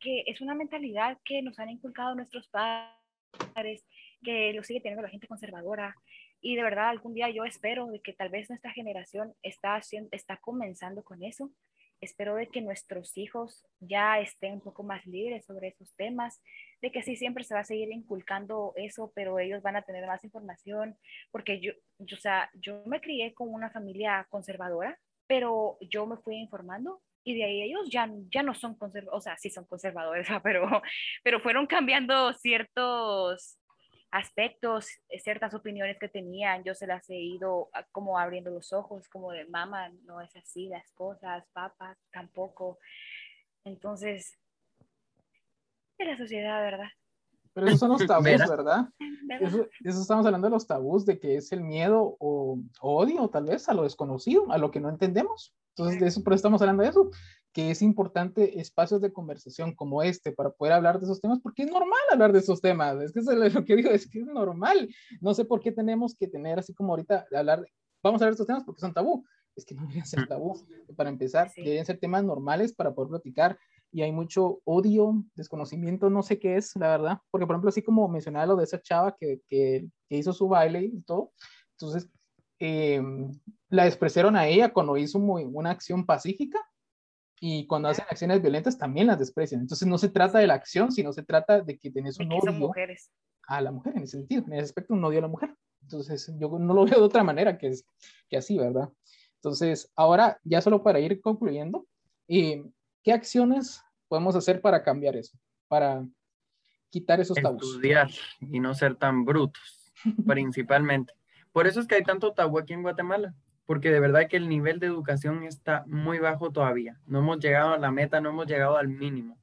que es una mentalidad que nos han inculcado nuestros padres, que lo sigue teniendo la gente conservadora. Y de verdad, algún día yo espero de que tal vez nuestra generación está, haciendo, está comenzando con eso. Espero de que nuestros hijos ya estén un poco más libres sobre esos temas, de que sí siempre se va a seguir inculcando eso, pero ellos van a tener más información, porque yo, yo, sea, yo me crié con una familia conservadora, pero yo me fui informando y de ahí ellos ya, ya no son conservadores, o sea, sí son conservadores, pero, pero fueron cambiando ciertos aspectos, eh, ciertas opiniones que tenían, yo se las he ido ah, como abriendo los ojos, como de mamá, no es así las cosas, papá tampoco. Entonces, es la sociedad, ¿verdad? Pero esos son los tabús, ¿verdad? Eso, eso, estamos hablando de los tabús, de que es el miedo o, o odio, tal vez, a lo desconocido, a lo que no entendemos. Entonces, de eso, por eso estamos hablando de eso, que es importante espacios de conversación como este para poder hablar de esos temas, porque es normal hablar de esos temas. Es que es lo que digo, es que es normal. No sé por qué tenemos que tener así como ahorita hablar, vamos a hablar de estos temas porque son tabú. Es que no deberían ser tabú. Para empezar, deberían ser temas normales para poder platicar. Y hay mucho odio, desconocimiento, no sé qué es, la verdad. Porque, por ejemplo, así como mencionaba lo de esa chava que, que, que hizo su baile y todo. Entonces, eh, la despreciaron a ella cuando hizo muy, una acción pacífica y cuando hacen acciones violentas también las desprecian. Entonces no se trata de la acción, sino se trata de que tenés un odio mujeres. a la mujer en ese sentido, en ese aspecto un odio a la mujer. Entonces yo no lo veo de otra manera que, es, que así, ¿verdad? Entonces ahora ya solo para ir concluyendo, eh, ¿qué acciones podemos hacer para cambiar eso? para quitar esos tabús. Estudiar y no ser tan brutos, principalmente. Por eso es que hay tanto tabú aquí en Guatemala, porque de verdad que el nivel de educación está muy bajo todavía. No hemos llegado a la meta, no hemos llegado al mínimo.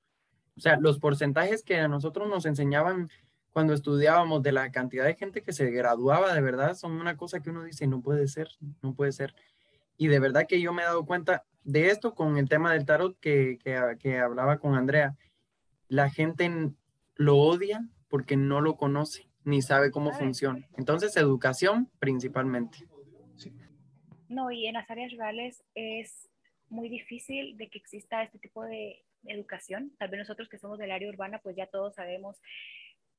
O sea, los porcentajes que a nosotros nos enseñaban cuando estudiábamos de la cantidad de gente que se graduaba, de verdad, son una cosa que uno dice, no puede ser, no puede ser. Y de verdad que yo me he dado cuenta de esto con el tema del tarot que, que, que hablaba con Andrea. La gente lo odia porque no lo conoce ni sabe cómo funciona. Entonces, educación principalmente. No, y en las áreas rurales es muy difícil de que exista este tipo de educación. Tal vez nosotros que somos del área urbana, pues ya todos sabemos,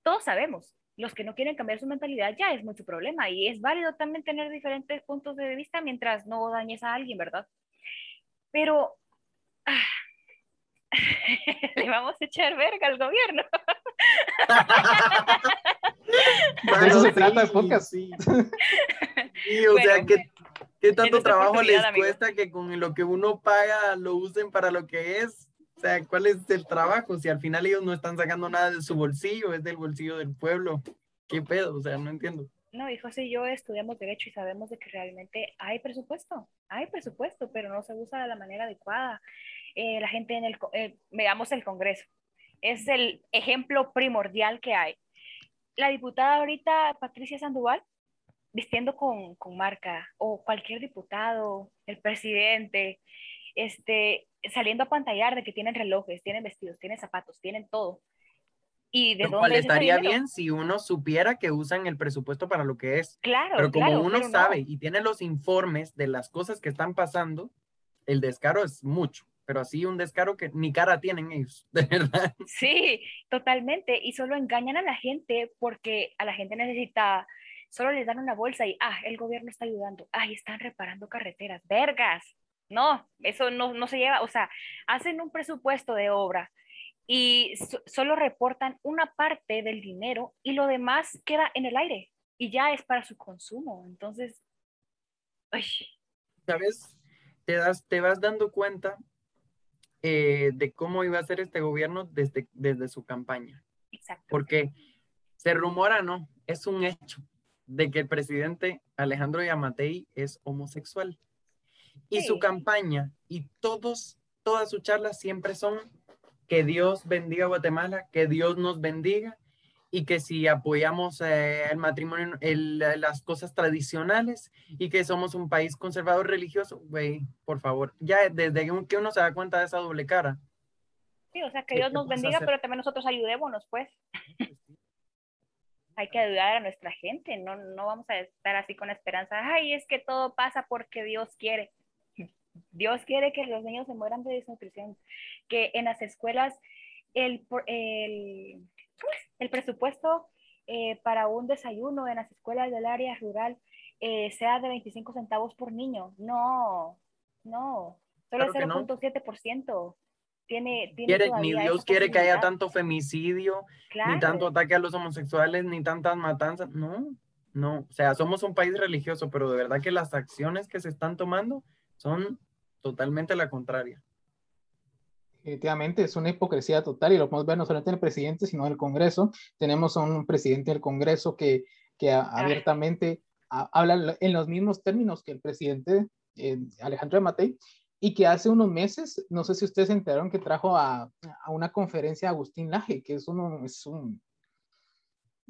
todos sabemos. Los que no quieren cambiar su mentalidad ya es mucho problema y es válido también tener diferentes puntos de vista mientras no dañes a alguien, ¿verdad? Pero ah, le vamos a echar verga al gobierno. De eso se trata el podcast. Sí, sí o sea, que ¿Qué tanto trabajo les cuesta que con lo que uno paga lo usen para lo que es? O sea, ¿cuál es el trabajo? Si al final ellos no están sacando nada de su bolsillo, es del bolsillo del pueblo. ¿Qué pedo? O sea, no entiendo. No, y José y yo estudiamos Derecho y sabemos de que realmente hay presupuesto, hay presupuesto, pero no se usa de la manera adecuada. Eh, la gente en el, eh, veamos el Congreso, es el ejemplo primordial que hay. La diputada ahorita, Patricia Sandoval, vistiendo con, con, marca o cualquier diputado, el presidente, este, saliendo a pantallar de que tienen relojes, tienen vestidos, tienen zapatos, tienen todo. ¿Y de Lo cual estaría bien si uno supiera que usan el presupuesto para lo que es. Claro. Pero como claro, uno sabe y tiene los informes de las cosas que están pasando, el descaro es mucho. Pero así un descaro que ni cara tienen ellos, de verdad. Sí, totalmente. Y solo engañan a la gente porque a la gente necesita solo les dan una bolsa y, ah, el gobierno está ayudando, ay, están reparando carreteras, vergas. No, eso no, no se lleva, o sea, hacen un presupuesto de obra y solo reportan una parte del dinero y lo demás queda en el aire y ya es para su consumo. Entonces, ay. ¿sabes? Te, das, te vas dando cuenta eh, de cómo iba a ser este gobierno desde, desde su campaña. Exacto. Porque se rumora, no, es un hecho de que el presidente Alejandro Yamatei es homosexual. Y su campaña y todos, todas sus charlas siempre son que Dios bendiga a Guatemala, que Dios nos bendiga y que si apoyamos eh, el matrimonio, las cosas tradicionales y que somos un país conservador religioso, güey, por favor, ya desde que uno se da cuenta de esa doble cara. Sí, o sea, que Dios nos bendiga, pero también nosotros ayudémonos, pues. hay que ayudar a nuestra gente, no, no vamos a estar así con esperanza, ay, es que todo pasa porque Dios quiere. Dios quiere que los niños se mueran de desnutrición, que en las escuelas el, el, el presupuesto eh, para un desayuno en las escuelas del área rural eh, sea de 25 centavos por niño. No, no, solo el 0.7% tiene, ni Dios quiere que haya tanto femicidio, ni tanto ataque a los homosexuales, ni tantas matanzas. No, no. O sea, somos un país religioso, pero de verdad que las acciones que se están tomando son totalmente la contraria. Definitivamente es una hipocresía total y lo podemos ver no solamente en el presidente, sino en el Congreso. Tenemos a un presidente del Congreso que, que abiertamente habla en los mismos términos que el presidente eh, Alejandro Matei y que hace unos meses, no sé si ustedes se enteraron que trajo a, a una conferencia a Agustín Laje, que es, uno, es un,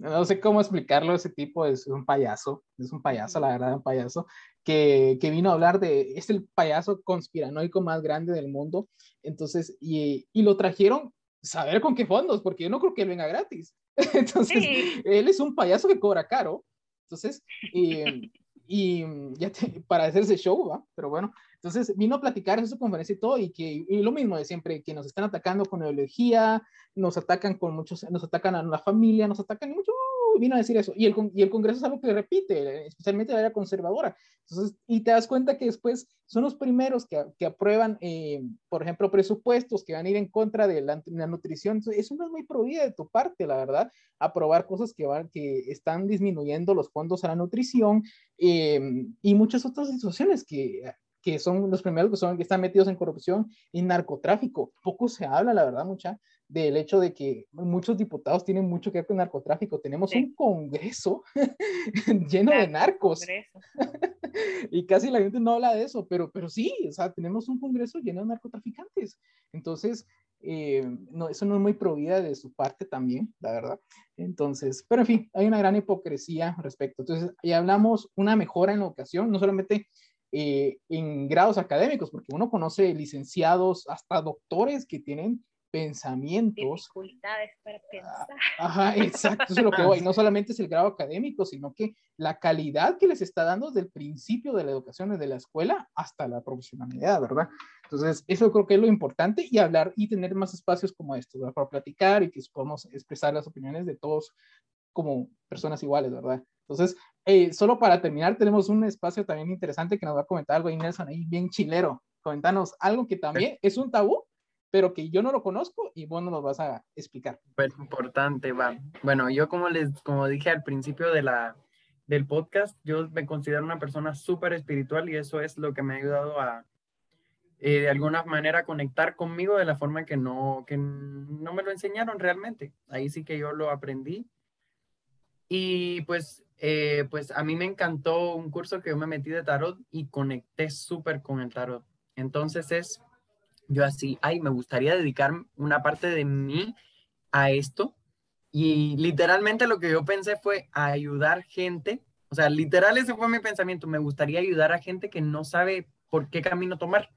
no sé cómo explicarlo, ese tipo es un payaso, es un payaso, la verdad, un payaso, que, que vino a hablar de, es el payaso conspiranoico más grande del mundo, entonces, y, y lo trajeron, saber con qué fondos, porque yo no creo que él venga gratis, entonces, él es un payaso que cobra caro, entonces, y, y ya para hacerse show, ¿va? Pero bueno, entonces vino a platicar en su conferencia y todo, y que y lo mismo de siempre, que nos están atacando con ideología, nos atacan con muchos, nos atacan a la familia, nos atacan mucho, vino a decir eso. Y el, y el Congreso es algo que repite, especialmente la era conservadora. Entonces, y te das cuenta que después son los primeros que, que aprueban, eh, por ejemplo, presupuestos que van a ir en contra de la, la nutrición. Entonces, eso no es muy prohibida de tu parte, la verdad, aprobar cosas que, van, que están disminuyendo los fondos a la nutrición eh, y muchas otras situaciones que que son los primeros que, son, que están metidos en corrupción y narcotráfico. Poco se habla, la verdad, mucha, del hecho de que muchos diputados tienen mucho que ver con narcotráfico. Tenemos un congreso lleno de narcos. y casi la gente no habla de eso, pero, pero sí, o sea, tenemos un congreso lleno de narcotraficantes. Entonces, eh, no, eso no es muy provida de su parte también, la verdad. Entonces, pero en fin, hay una gran hipocresía respecto. Entonces, ya hablamos una mejora en la educación, no solamente eh, en grados académicos, porque uno conoce licenciados, hasta doctores que tienen pensamientos. Dificultades para ah, pensar. Ajá, exacto, eso es lo que voy. No solamente es el grado académico, sino que la calidad que les está dando desde el principio de la educación, desde la escuela hasta la profesionalidad, ¿verdad? Entonces, eso creo que es lo importante y hablar y tener más espacios como estos, ¿verdad? Para platicar y que podamos expresar las opiniones de todos como personas iguales, ¿verdad? Entonces, eh, solo para terminar, tenemos un espacio también interesante que nos va a comentar algo, Nelson, ahí bien chilero. Comentanos algo que también es un tabú, pero que yo no lo conozco y vos nos lo vas a explicar. Pues importante, va. Bueno, yo como les, como dije al principio de la, del podcast, yo me considero una persona súper espiritual y eso es lo que me ha ayudado a, eh, de alguna manera, conectar conmigo de la forma que no, que no me lo enseñaron realmente. Ahí sí que yo lo aprendí. Y pues, eh, pues a mí me encantó un curso que yo me metí de tarot y conecté súper con el tarot. Entonces es yo así, ay, me gustaría dedicar una parte de mí a esto. Y literalmente lo que yo pensé fue ayudar gente, o sea, literal ese fue mi pensamiento, me gustaría ayudar a gente que no sabe por qué camino tomar.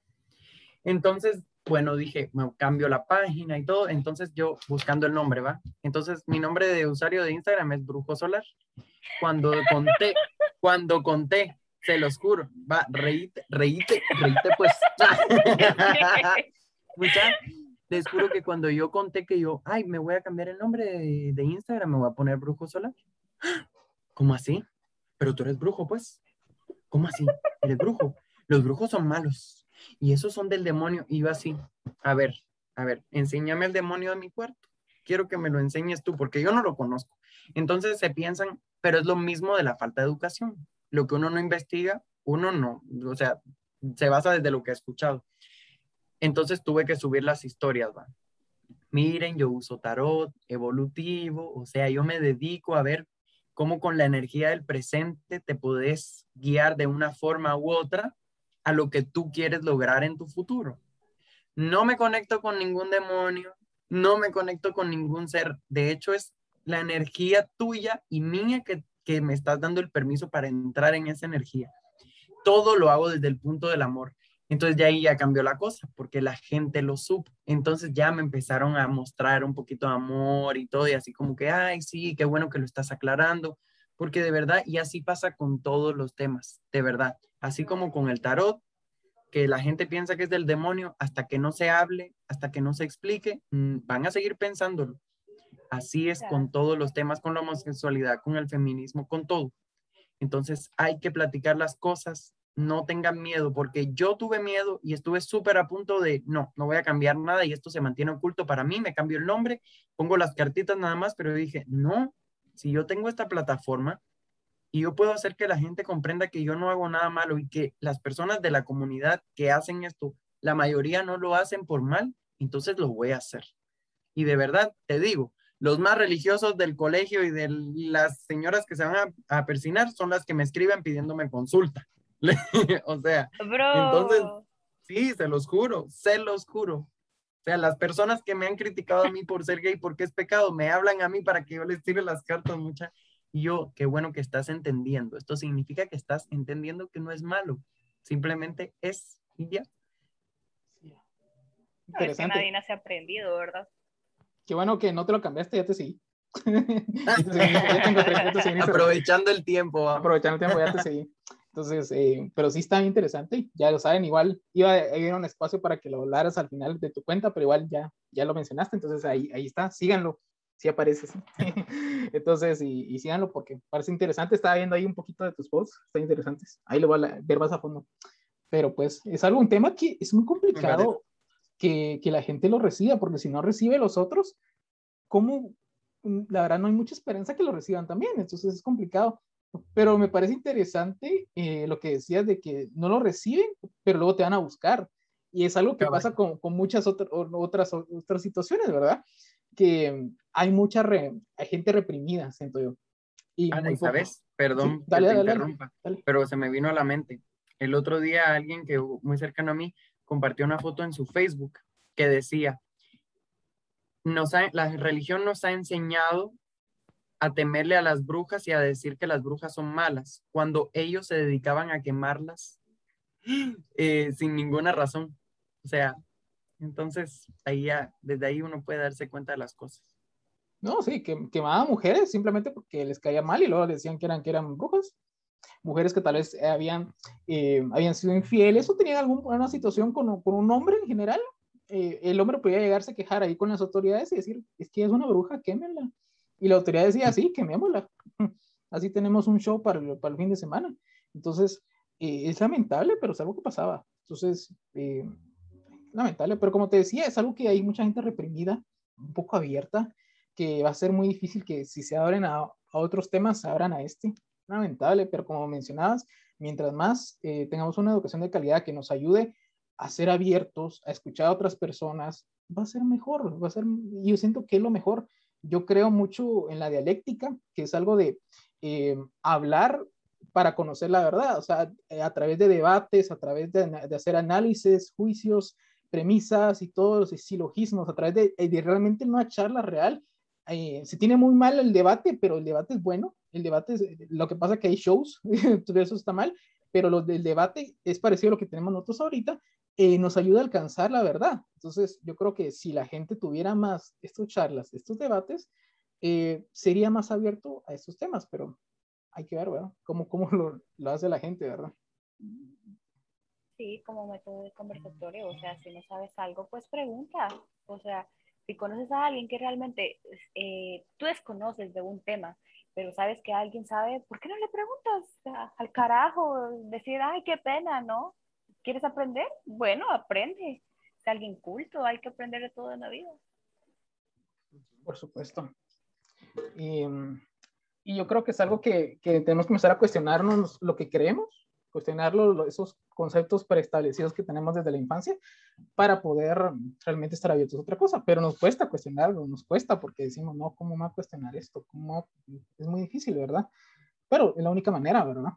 Entonces, bueno, dije, me cambio la página y todo, entonces yo buscando el nombre, ¿va? Entonces, mi nombre de usuario de Instagram es Brujo Solar. Cuando conté, cuando conté se los juro. Va, reíte, reíte, reíte, pues. Mucha, les juro que cuando yo conté que yo, ay, me voy a cambiar el nombre de, Instagram, me voy a poner Brujo Solar. ¿Cómo así? Pero tú eres brujo, pues. ¿Cómo así? Eres brujo. Los brujos son malos. Y esos son del demonio. Y yo así, a ver, a ver, enséñame el demonio de mi cuarto. Quiero que me lo enseñes tú, porque yo no lo conozco. Entonces se piensan, pero es lo mismo de la falta de educación lo que uno no investiga, uno no, o sea, se basa desde lo que ha escuchado. Entonces tuve que subir las historias, ¿va? Miren, yo uso tarot evolutivo, o sea, yo me dedico a ver cómo con la energía del presente te puedes guiar de una forma u otra a lo que tú quieres lograr en tu futuro. No me conecto con ningún demonio, no me conecto con ningún ser. De hecho, es la energía tuya y mía que que me estás dando el permiso para entrar en esa energía. Todo lo hago desde el punto del amor. Entonces ya ahí ya cambió la cosa, porque la gente lo supo. Entonces ya me empezaron a mostrar un poquito de amor y todo, y así como que, ay, sí, qué bueno que lo estás aclarando, porque de verdad, y así pasa con todos los temas, de verdad. Así como con el tarot, que la gente piensa que es del demonio, hasta que no se hable, hasta que no se explique, mm, van a seguir pensándolo. Así es con todos los temas, con la homosexualidad, con el feminismo, con todo. Entonces hay que platicar las cosas, no tengan miedo, porque yo tuve miedo y estuve súper a punto de, no, no voy a cambiar nada y esto se mantiene oculto para mí, me cambio el nombre, pongo las cartitas nada más, pero dije, no, si yo tengo esta plataforma y yo puedo hacer que la gente comprenda que yo no hago nada malo y que las personas de la comunidad que hacen esto, la mayoría no lo hacen por mal, entonces lo voy a hacer. Y de verdad, te digo, los más religiosos del colegio y de las señoras que se van a, persinar son las que me escriben pidiéndome consulta. o sea, entonces, sí, se los juro, se los juro. O sea, las personas que me han criticado a mí por ser gay porque es pecado, me hablan a mí para que yo les tire las cartas mucha. Y yo, qué bueno que estás entendiendo. Esto significa que estás entendiendo que no es malo, simplemente es y ya. Interesante. nadie se ha aprendido, ¿verdad? Qué bueno que no te lo cambiaste, ya te seguí. Aprovechando el tiempo. Aprovechando el tiempo, ya te seguí. Entonces, eh, pero sí está interesante, ya lo saben, igual iba a ir a un espacio para que lo hablaras al final de tu cuenta, pero igual ya, ya lo mencionaste, entonces ahí, ahí está, síganlo, si aparece. entonces, y, y, síganlo porque parece interesante, estaba viendo ahí un poquito de tus posts, están interesantes, ahí lo voy a ver más a fondo. Pero pues es algo, un tema que es muy complicado que, que, la gente lo reciba, porque si no recibe los otros, ¿cómo? La verdad no hay mucha esperanza que lo reciban también, entonces es complicado. Pero me parece interesante eh, lo que decías de que no lo reciben, pero luego te van a buscar. Y es algo que pasa con, con muchas otras, otras situaciones, ¿verdad? Que hay mucha gente reprimida, siento yo. Y, ¿sabes? Perdón dale, que te interrumpa, pero se me vino a la mente. El otro día alguien que muy cercano a mí compartió una foto en su Facebook que decía, nos la religión nos ha enseñado a temerle a las brujas y a decir que las brujas son malas, cuando ellos se dedicaban a quemarlas eh, sin ninguna razón. O sea, entonces ahí desde ahí uno puede darse cuenta de las cosas. No, sí, que quemaban mujeres simplemente porque les caía mal y luego decían que eran, que eran brujas. Mujeres que tal vez habían, eh, habían sido infieles o tenían alguna situación con, con un hombre en general. Eh, el hombre podía llegarse a quejar ahí con las autoridades y decir, es que es una bruja, quémenla. Y la autoridad decía, sí, quemémosla. Así tenemos un show para el, para el fin de semana. Entonces, eh, es lamentable, pero es algo que pasaba. Entonces, eh, lamentable, pero como te decía, es algo que hay mucha gente reprimida, un poco abierta, que va a ser muy difícil que si se abren a, a otros temas, se abran a este. Lamentable, pero como mencionabas, mientras más eh, tengamos una educación de calidad que nos ayude a ser abiertos, a escuchar a otras personas, va a ser mejor, va a ser, yo siento que es lo mejor yo creo mucho en la dialéctica, que es algo de eh, hablar para conocer la verdad, o sea, eh, a través de debates, a través de, hacer análisis, juicios, premisas y todos los silogismos, a través de, de realmente una charla real. Eh, se tiene muy mal el debate, pero el debate es bueno. El debate es, lo que pasa que hay shows, todo eso está mal, pero lo del debate es parecido a lo que tenemos nosotros ahorita, eh, nos ayuda a alcanzar la verdad. Entonces, yo creo que si la gente tuviera más estas charlas, estos debates, eh, sería más abierto a estos temas, pero hay que ver, ¿verdad? Cómo, cómo lo, lo, hace la gente, ¿verdad? Sí, como método de conversatorio, o sea, si no sabes algo, pues pregunta, o sea, si conoces a alguien que realmente eh, tú desconoces de un tema, pero sabes que alguien sabe, ¿por qué no le preguntas al carajo? Decir, ay, qué pena, ¿no? ¿Quieres aprender? Bueno, aprende. Es alguien culto, hay que aprender de todo en la vida. Por supuesto. Y, yo creo que es algo que, que, tenemos que comenzar a cuestionarnos lo que creemos, cuestionar esos conceptos preestablecidos que tenemos desde la infancia para poder realmente estar abiertos a otra cosa. Pero nos cuesta cuestionarlo, nos cuesta porque decimos, no, ¿cómo va a cuestionar esto? Es muy difícil, ¿verdad? Pero es la única manera, ¿verdad?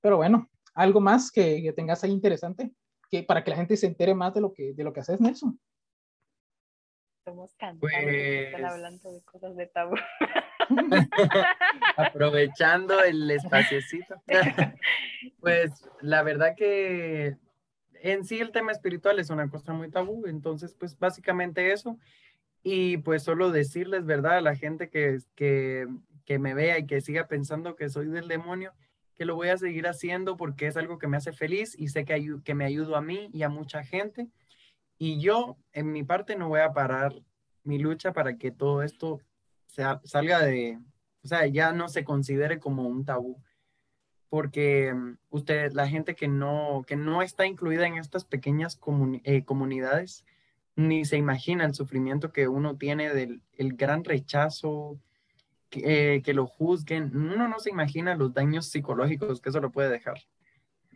Pero bueno, algo más que, que, tengas ahí interesante, que para que la gente se entere más de lo que, de lo que haces, Nelson. Somos cantantes, están pues hablando de cosas de tabú. Aprovechando el espaciocito. pues la verdad que en sí el tema espiritual es una cosa muy tabú, entonces pues básicamente eso. Y pues solo decirles, ¿verdad? A la gente que, que, que me vea y que siga pensando que soy del demonio, que lo voy a seguir haciendo porque es algo que me hace feliz y sé que, que me ayudo a mí y a mucha gente. Y yo, en mi parte, no voy a parar mi lucha para que todo esto sea, salga de, o sea, ya no se considere como un tabú. Porque mm, usted, la gente que no, que no está incluida en estas pequeñas eh, comunidades, ni se imagina el sufrimiento que uno tiene del el gran rechazo, eh, que, lo juzguen, uno no se imagina los daños psicológicos que eso lo puede dejar.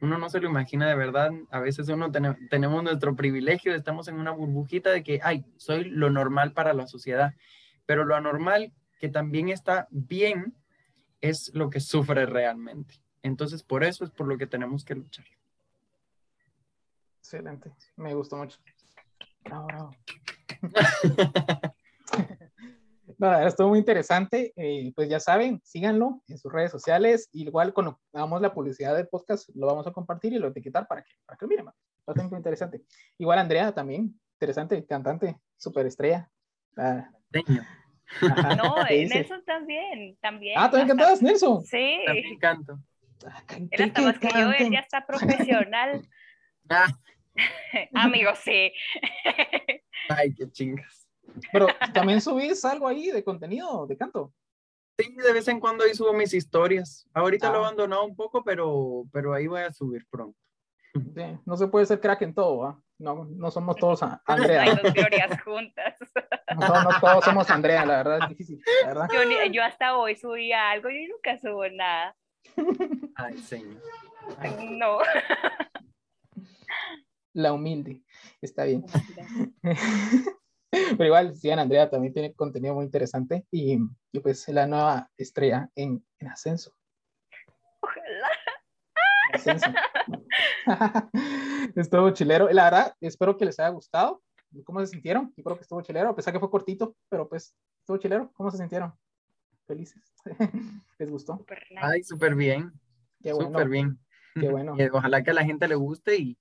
Uno no se lo imagina de verdad. A veces uno tenemos nuestro privilegio, estamos en una burbujita de que, ay, soy lo normal para la sociedad. Pero lo anormal, que también está bien, es lo que sufre realmente. Entonces, por eso es por lo que tenemos que luchar. Excelente, me gustó mucho. Bravo, Estuvo muy interesante. Eh, pues ya saben, síganlo en sus redes sociales. Igual cuando hagamos la publicidad del podcast, lo vamos a compartir y lo etiquetar para que, para que lo miren. Bastante interesante. Igual Andrea también, interesante, cantante, superestrella. Ah. No, Nelson también, también. Ah, ¿también cantabas, Nelson? Sí. También canto. Ah, él hasta más que yo, él ya está profesional. Ah. Amigo, sí. Ay, qué chingas. Pero también subís algo ahí de contenido, de canto. Sí, de vez en cuando ahí subo mis historias. Ahorita lo he ah. abandonado un poco, pero, pero ahí voy a subir pronto. no se puede ser crack en todo, ¿ah? No, no somos todos Andrea. Hay dos glorias juntas. No, no, todos somos Andrea, la verdad es difícil. Yo, yo, hasta hoy subía algo y nunca subo nada. Ay, señor. No. La humilde. Está bien. Pero igual, sí, Andrea también tiene contenido muy interesante y, y pues la nueva estrella en, en ascenso. Ojalá. ascenso. estuvo chilero. La verdad, espero que les haya gustado. ¿Cómo se sintieron? Yo creo que estuvo chilero, a pesar que fue cortito, pero pues estuvo chilero. ¿Cómo se sintieron? Felices. ¿Les gustó? Super nice. Ay, súper bien. Qué bueno. Súper bien. Qué bueno. Y ojalá que a la gente le guste y,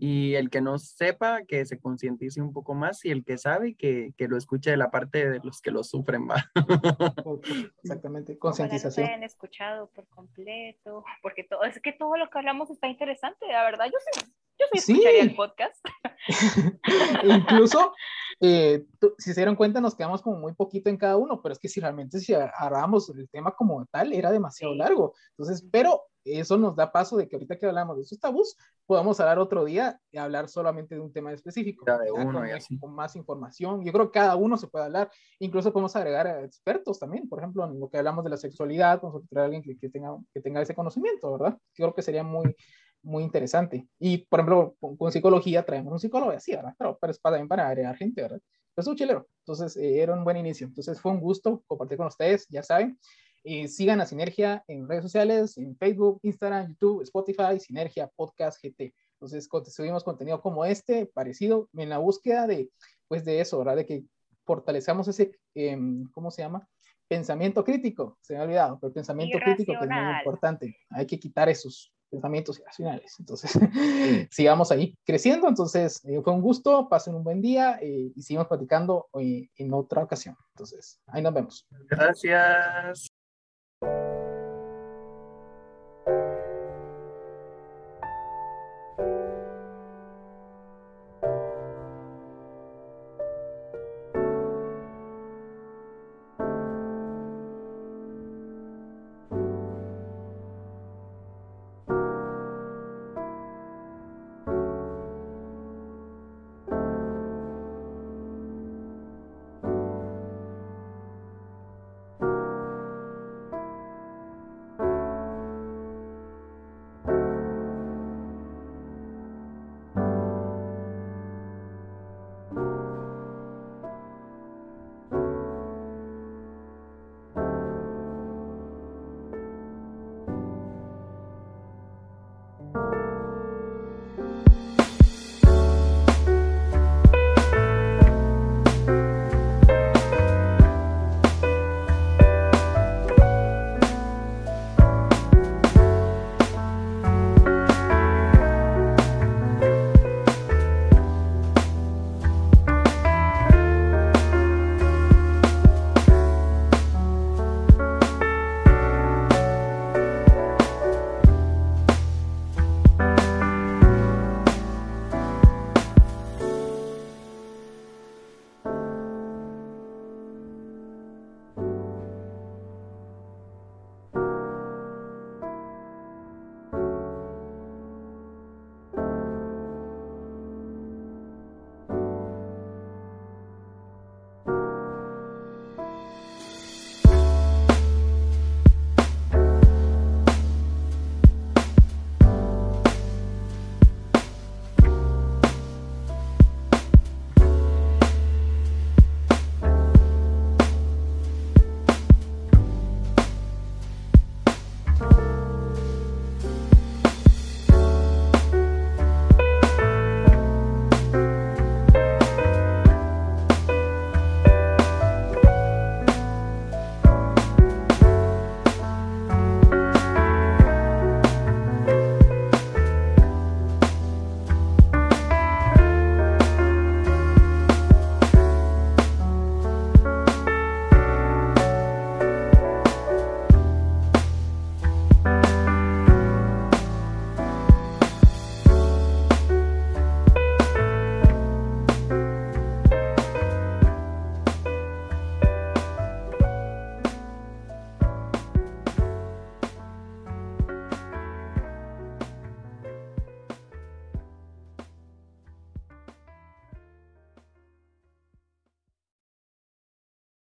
y el que no sepa, que se concientice un poco más y el que sabe, que, que lo escuche de la parte de los que lo sufren, va. Exactamente, concientización. hayan escuchado por completo, porque todo, es que todo lo que hablamos está interesante, la verdad. Yo sí, yo sí Sí. escucharía el podcast. Incluso, eh, tú- si se dieron cuenta, nos quedamos como muy poquito en cada uno, pero es que si realmente si agarrábamos el tema como tal, era demasiado Sí. largo. Entonces, pero eso nos da paso de que ahorita que hablamos de esos tabús, podamos hablar otro día y hablar solamente de un tema específico. De ya uno con, así. con más información. Yo creo que cada uno se puede hablar. Incluso podemos agregar a expertos también. Por ejemplo, en lo que hablamos de la sexualidad, podemos a alguien que, que tenga, que tenga ese conocimiento, ¿verdad? Yo creo que sería muy, muy interesante. Y, por ejemplo, con, con psicología traemos un psicólogo así, ¿verdad? Pero, pero es para, también para agregar gente, ¿verdad? Pero es un chilero. Entonces, eh, era un buen inicio. Entonces, fue un gusto compartir con ustedes, ya saben. Eh, sigan a Sinergia en redes sociales, en Facebook, Instagram, YouTube, Spotify, Sinergia Podcast GT. Entonces, subimos contenido como este, parecido, en la búsqueda de, pues, de eso, ¿verdad? De que fortalezcamos ese, em, ¿cómo se llama? Pensamiento crítico, se me ha olvidado, pero pensamiento crítico que es muy importante. Hay que quitar esos pensamientos irracionales. Entonces, sigamos ahí creciendo. Entonces, eh, fue un gusto, pasen un buen día eh, y sigamos platicando eh, en otra ocasión. Entonces, ahí nos vemos. Gracias.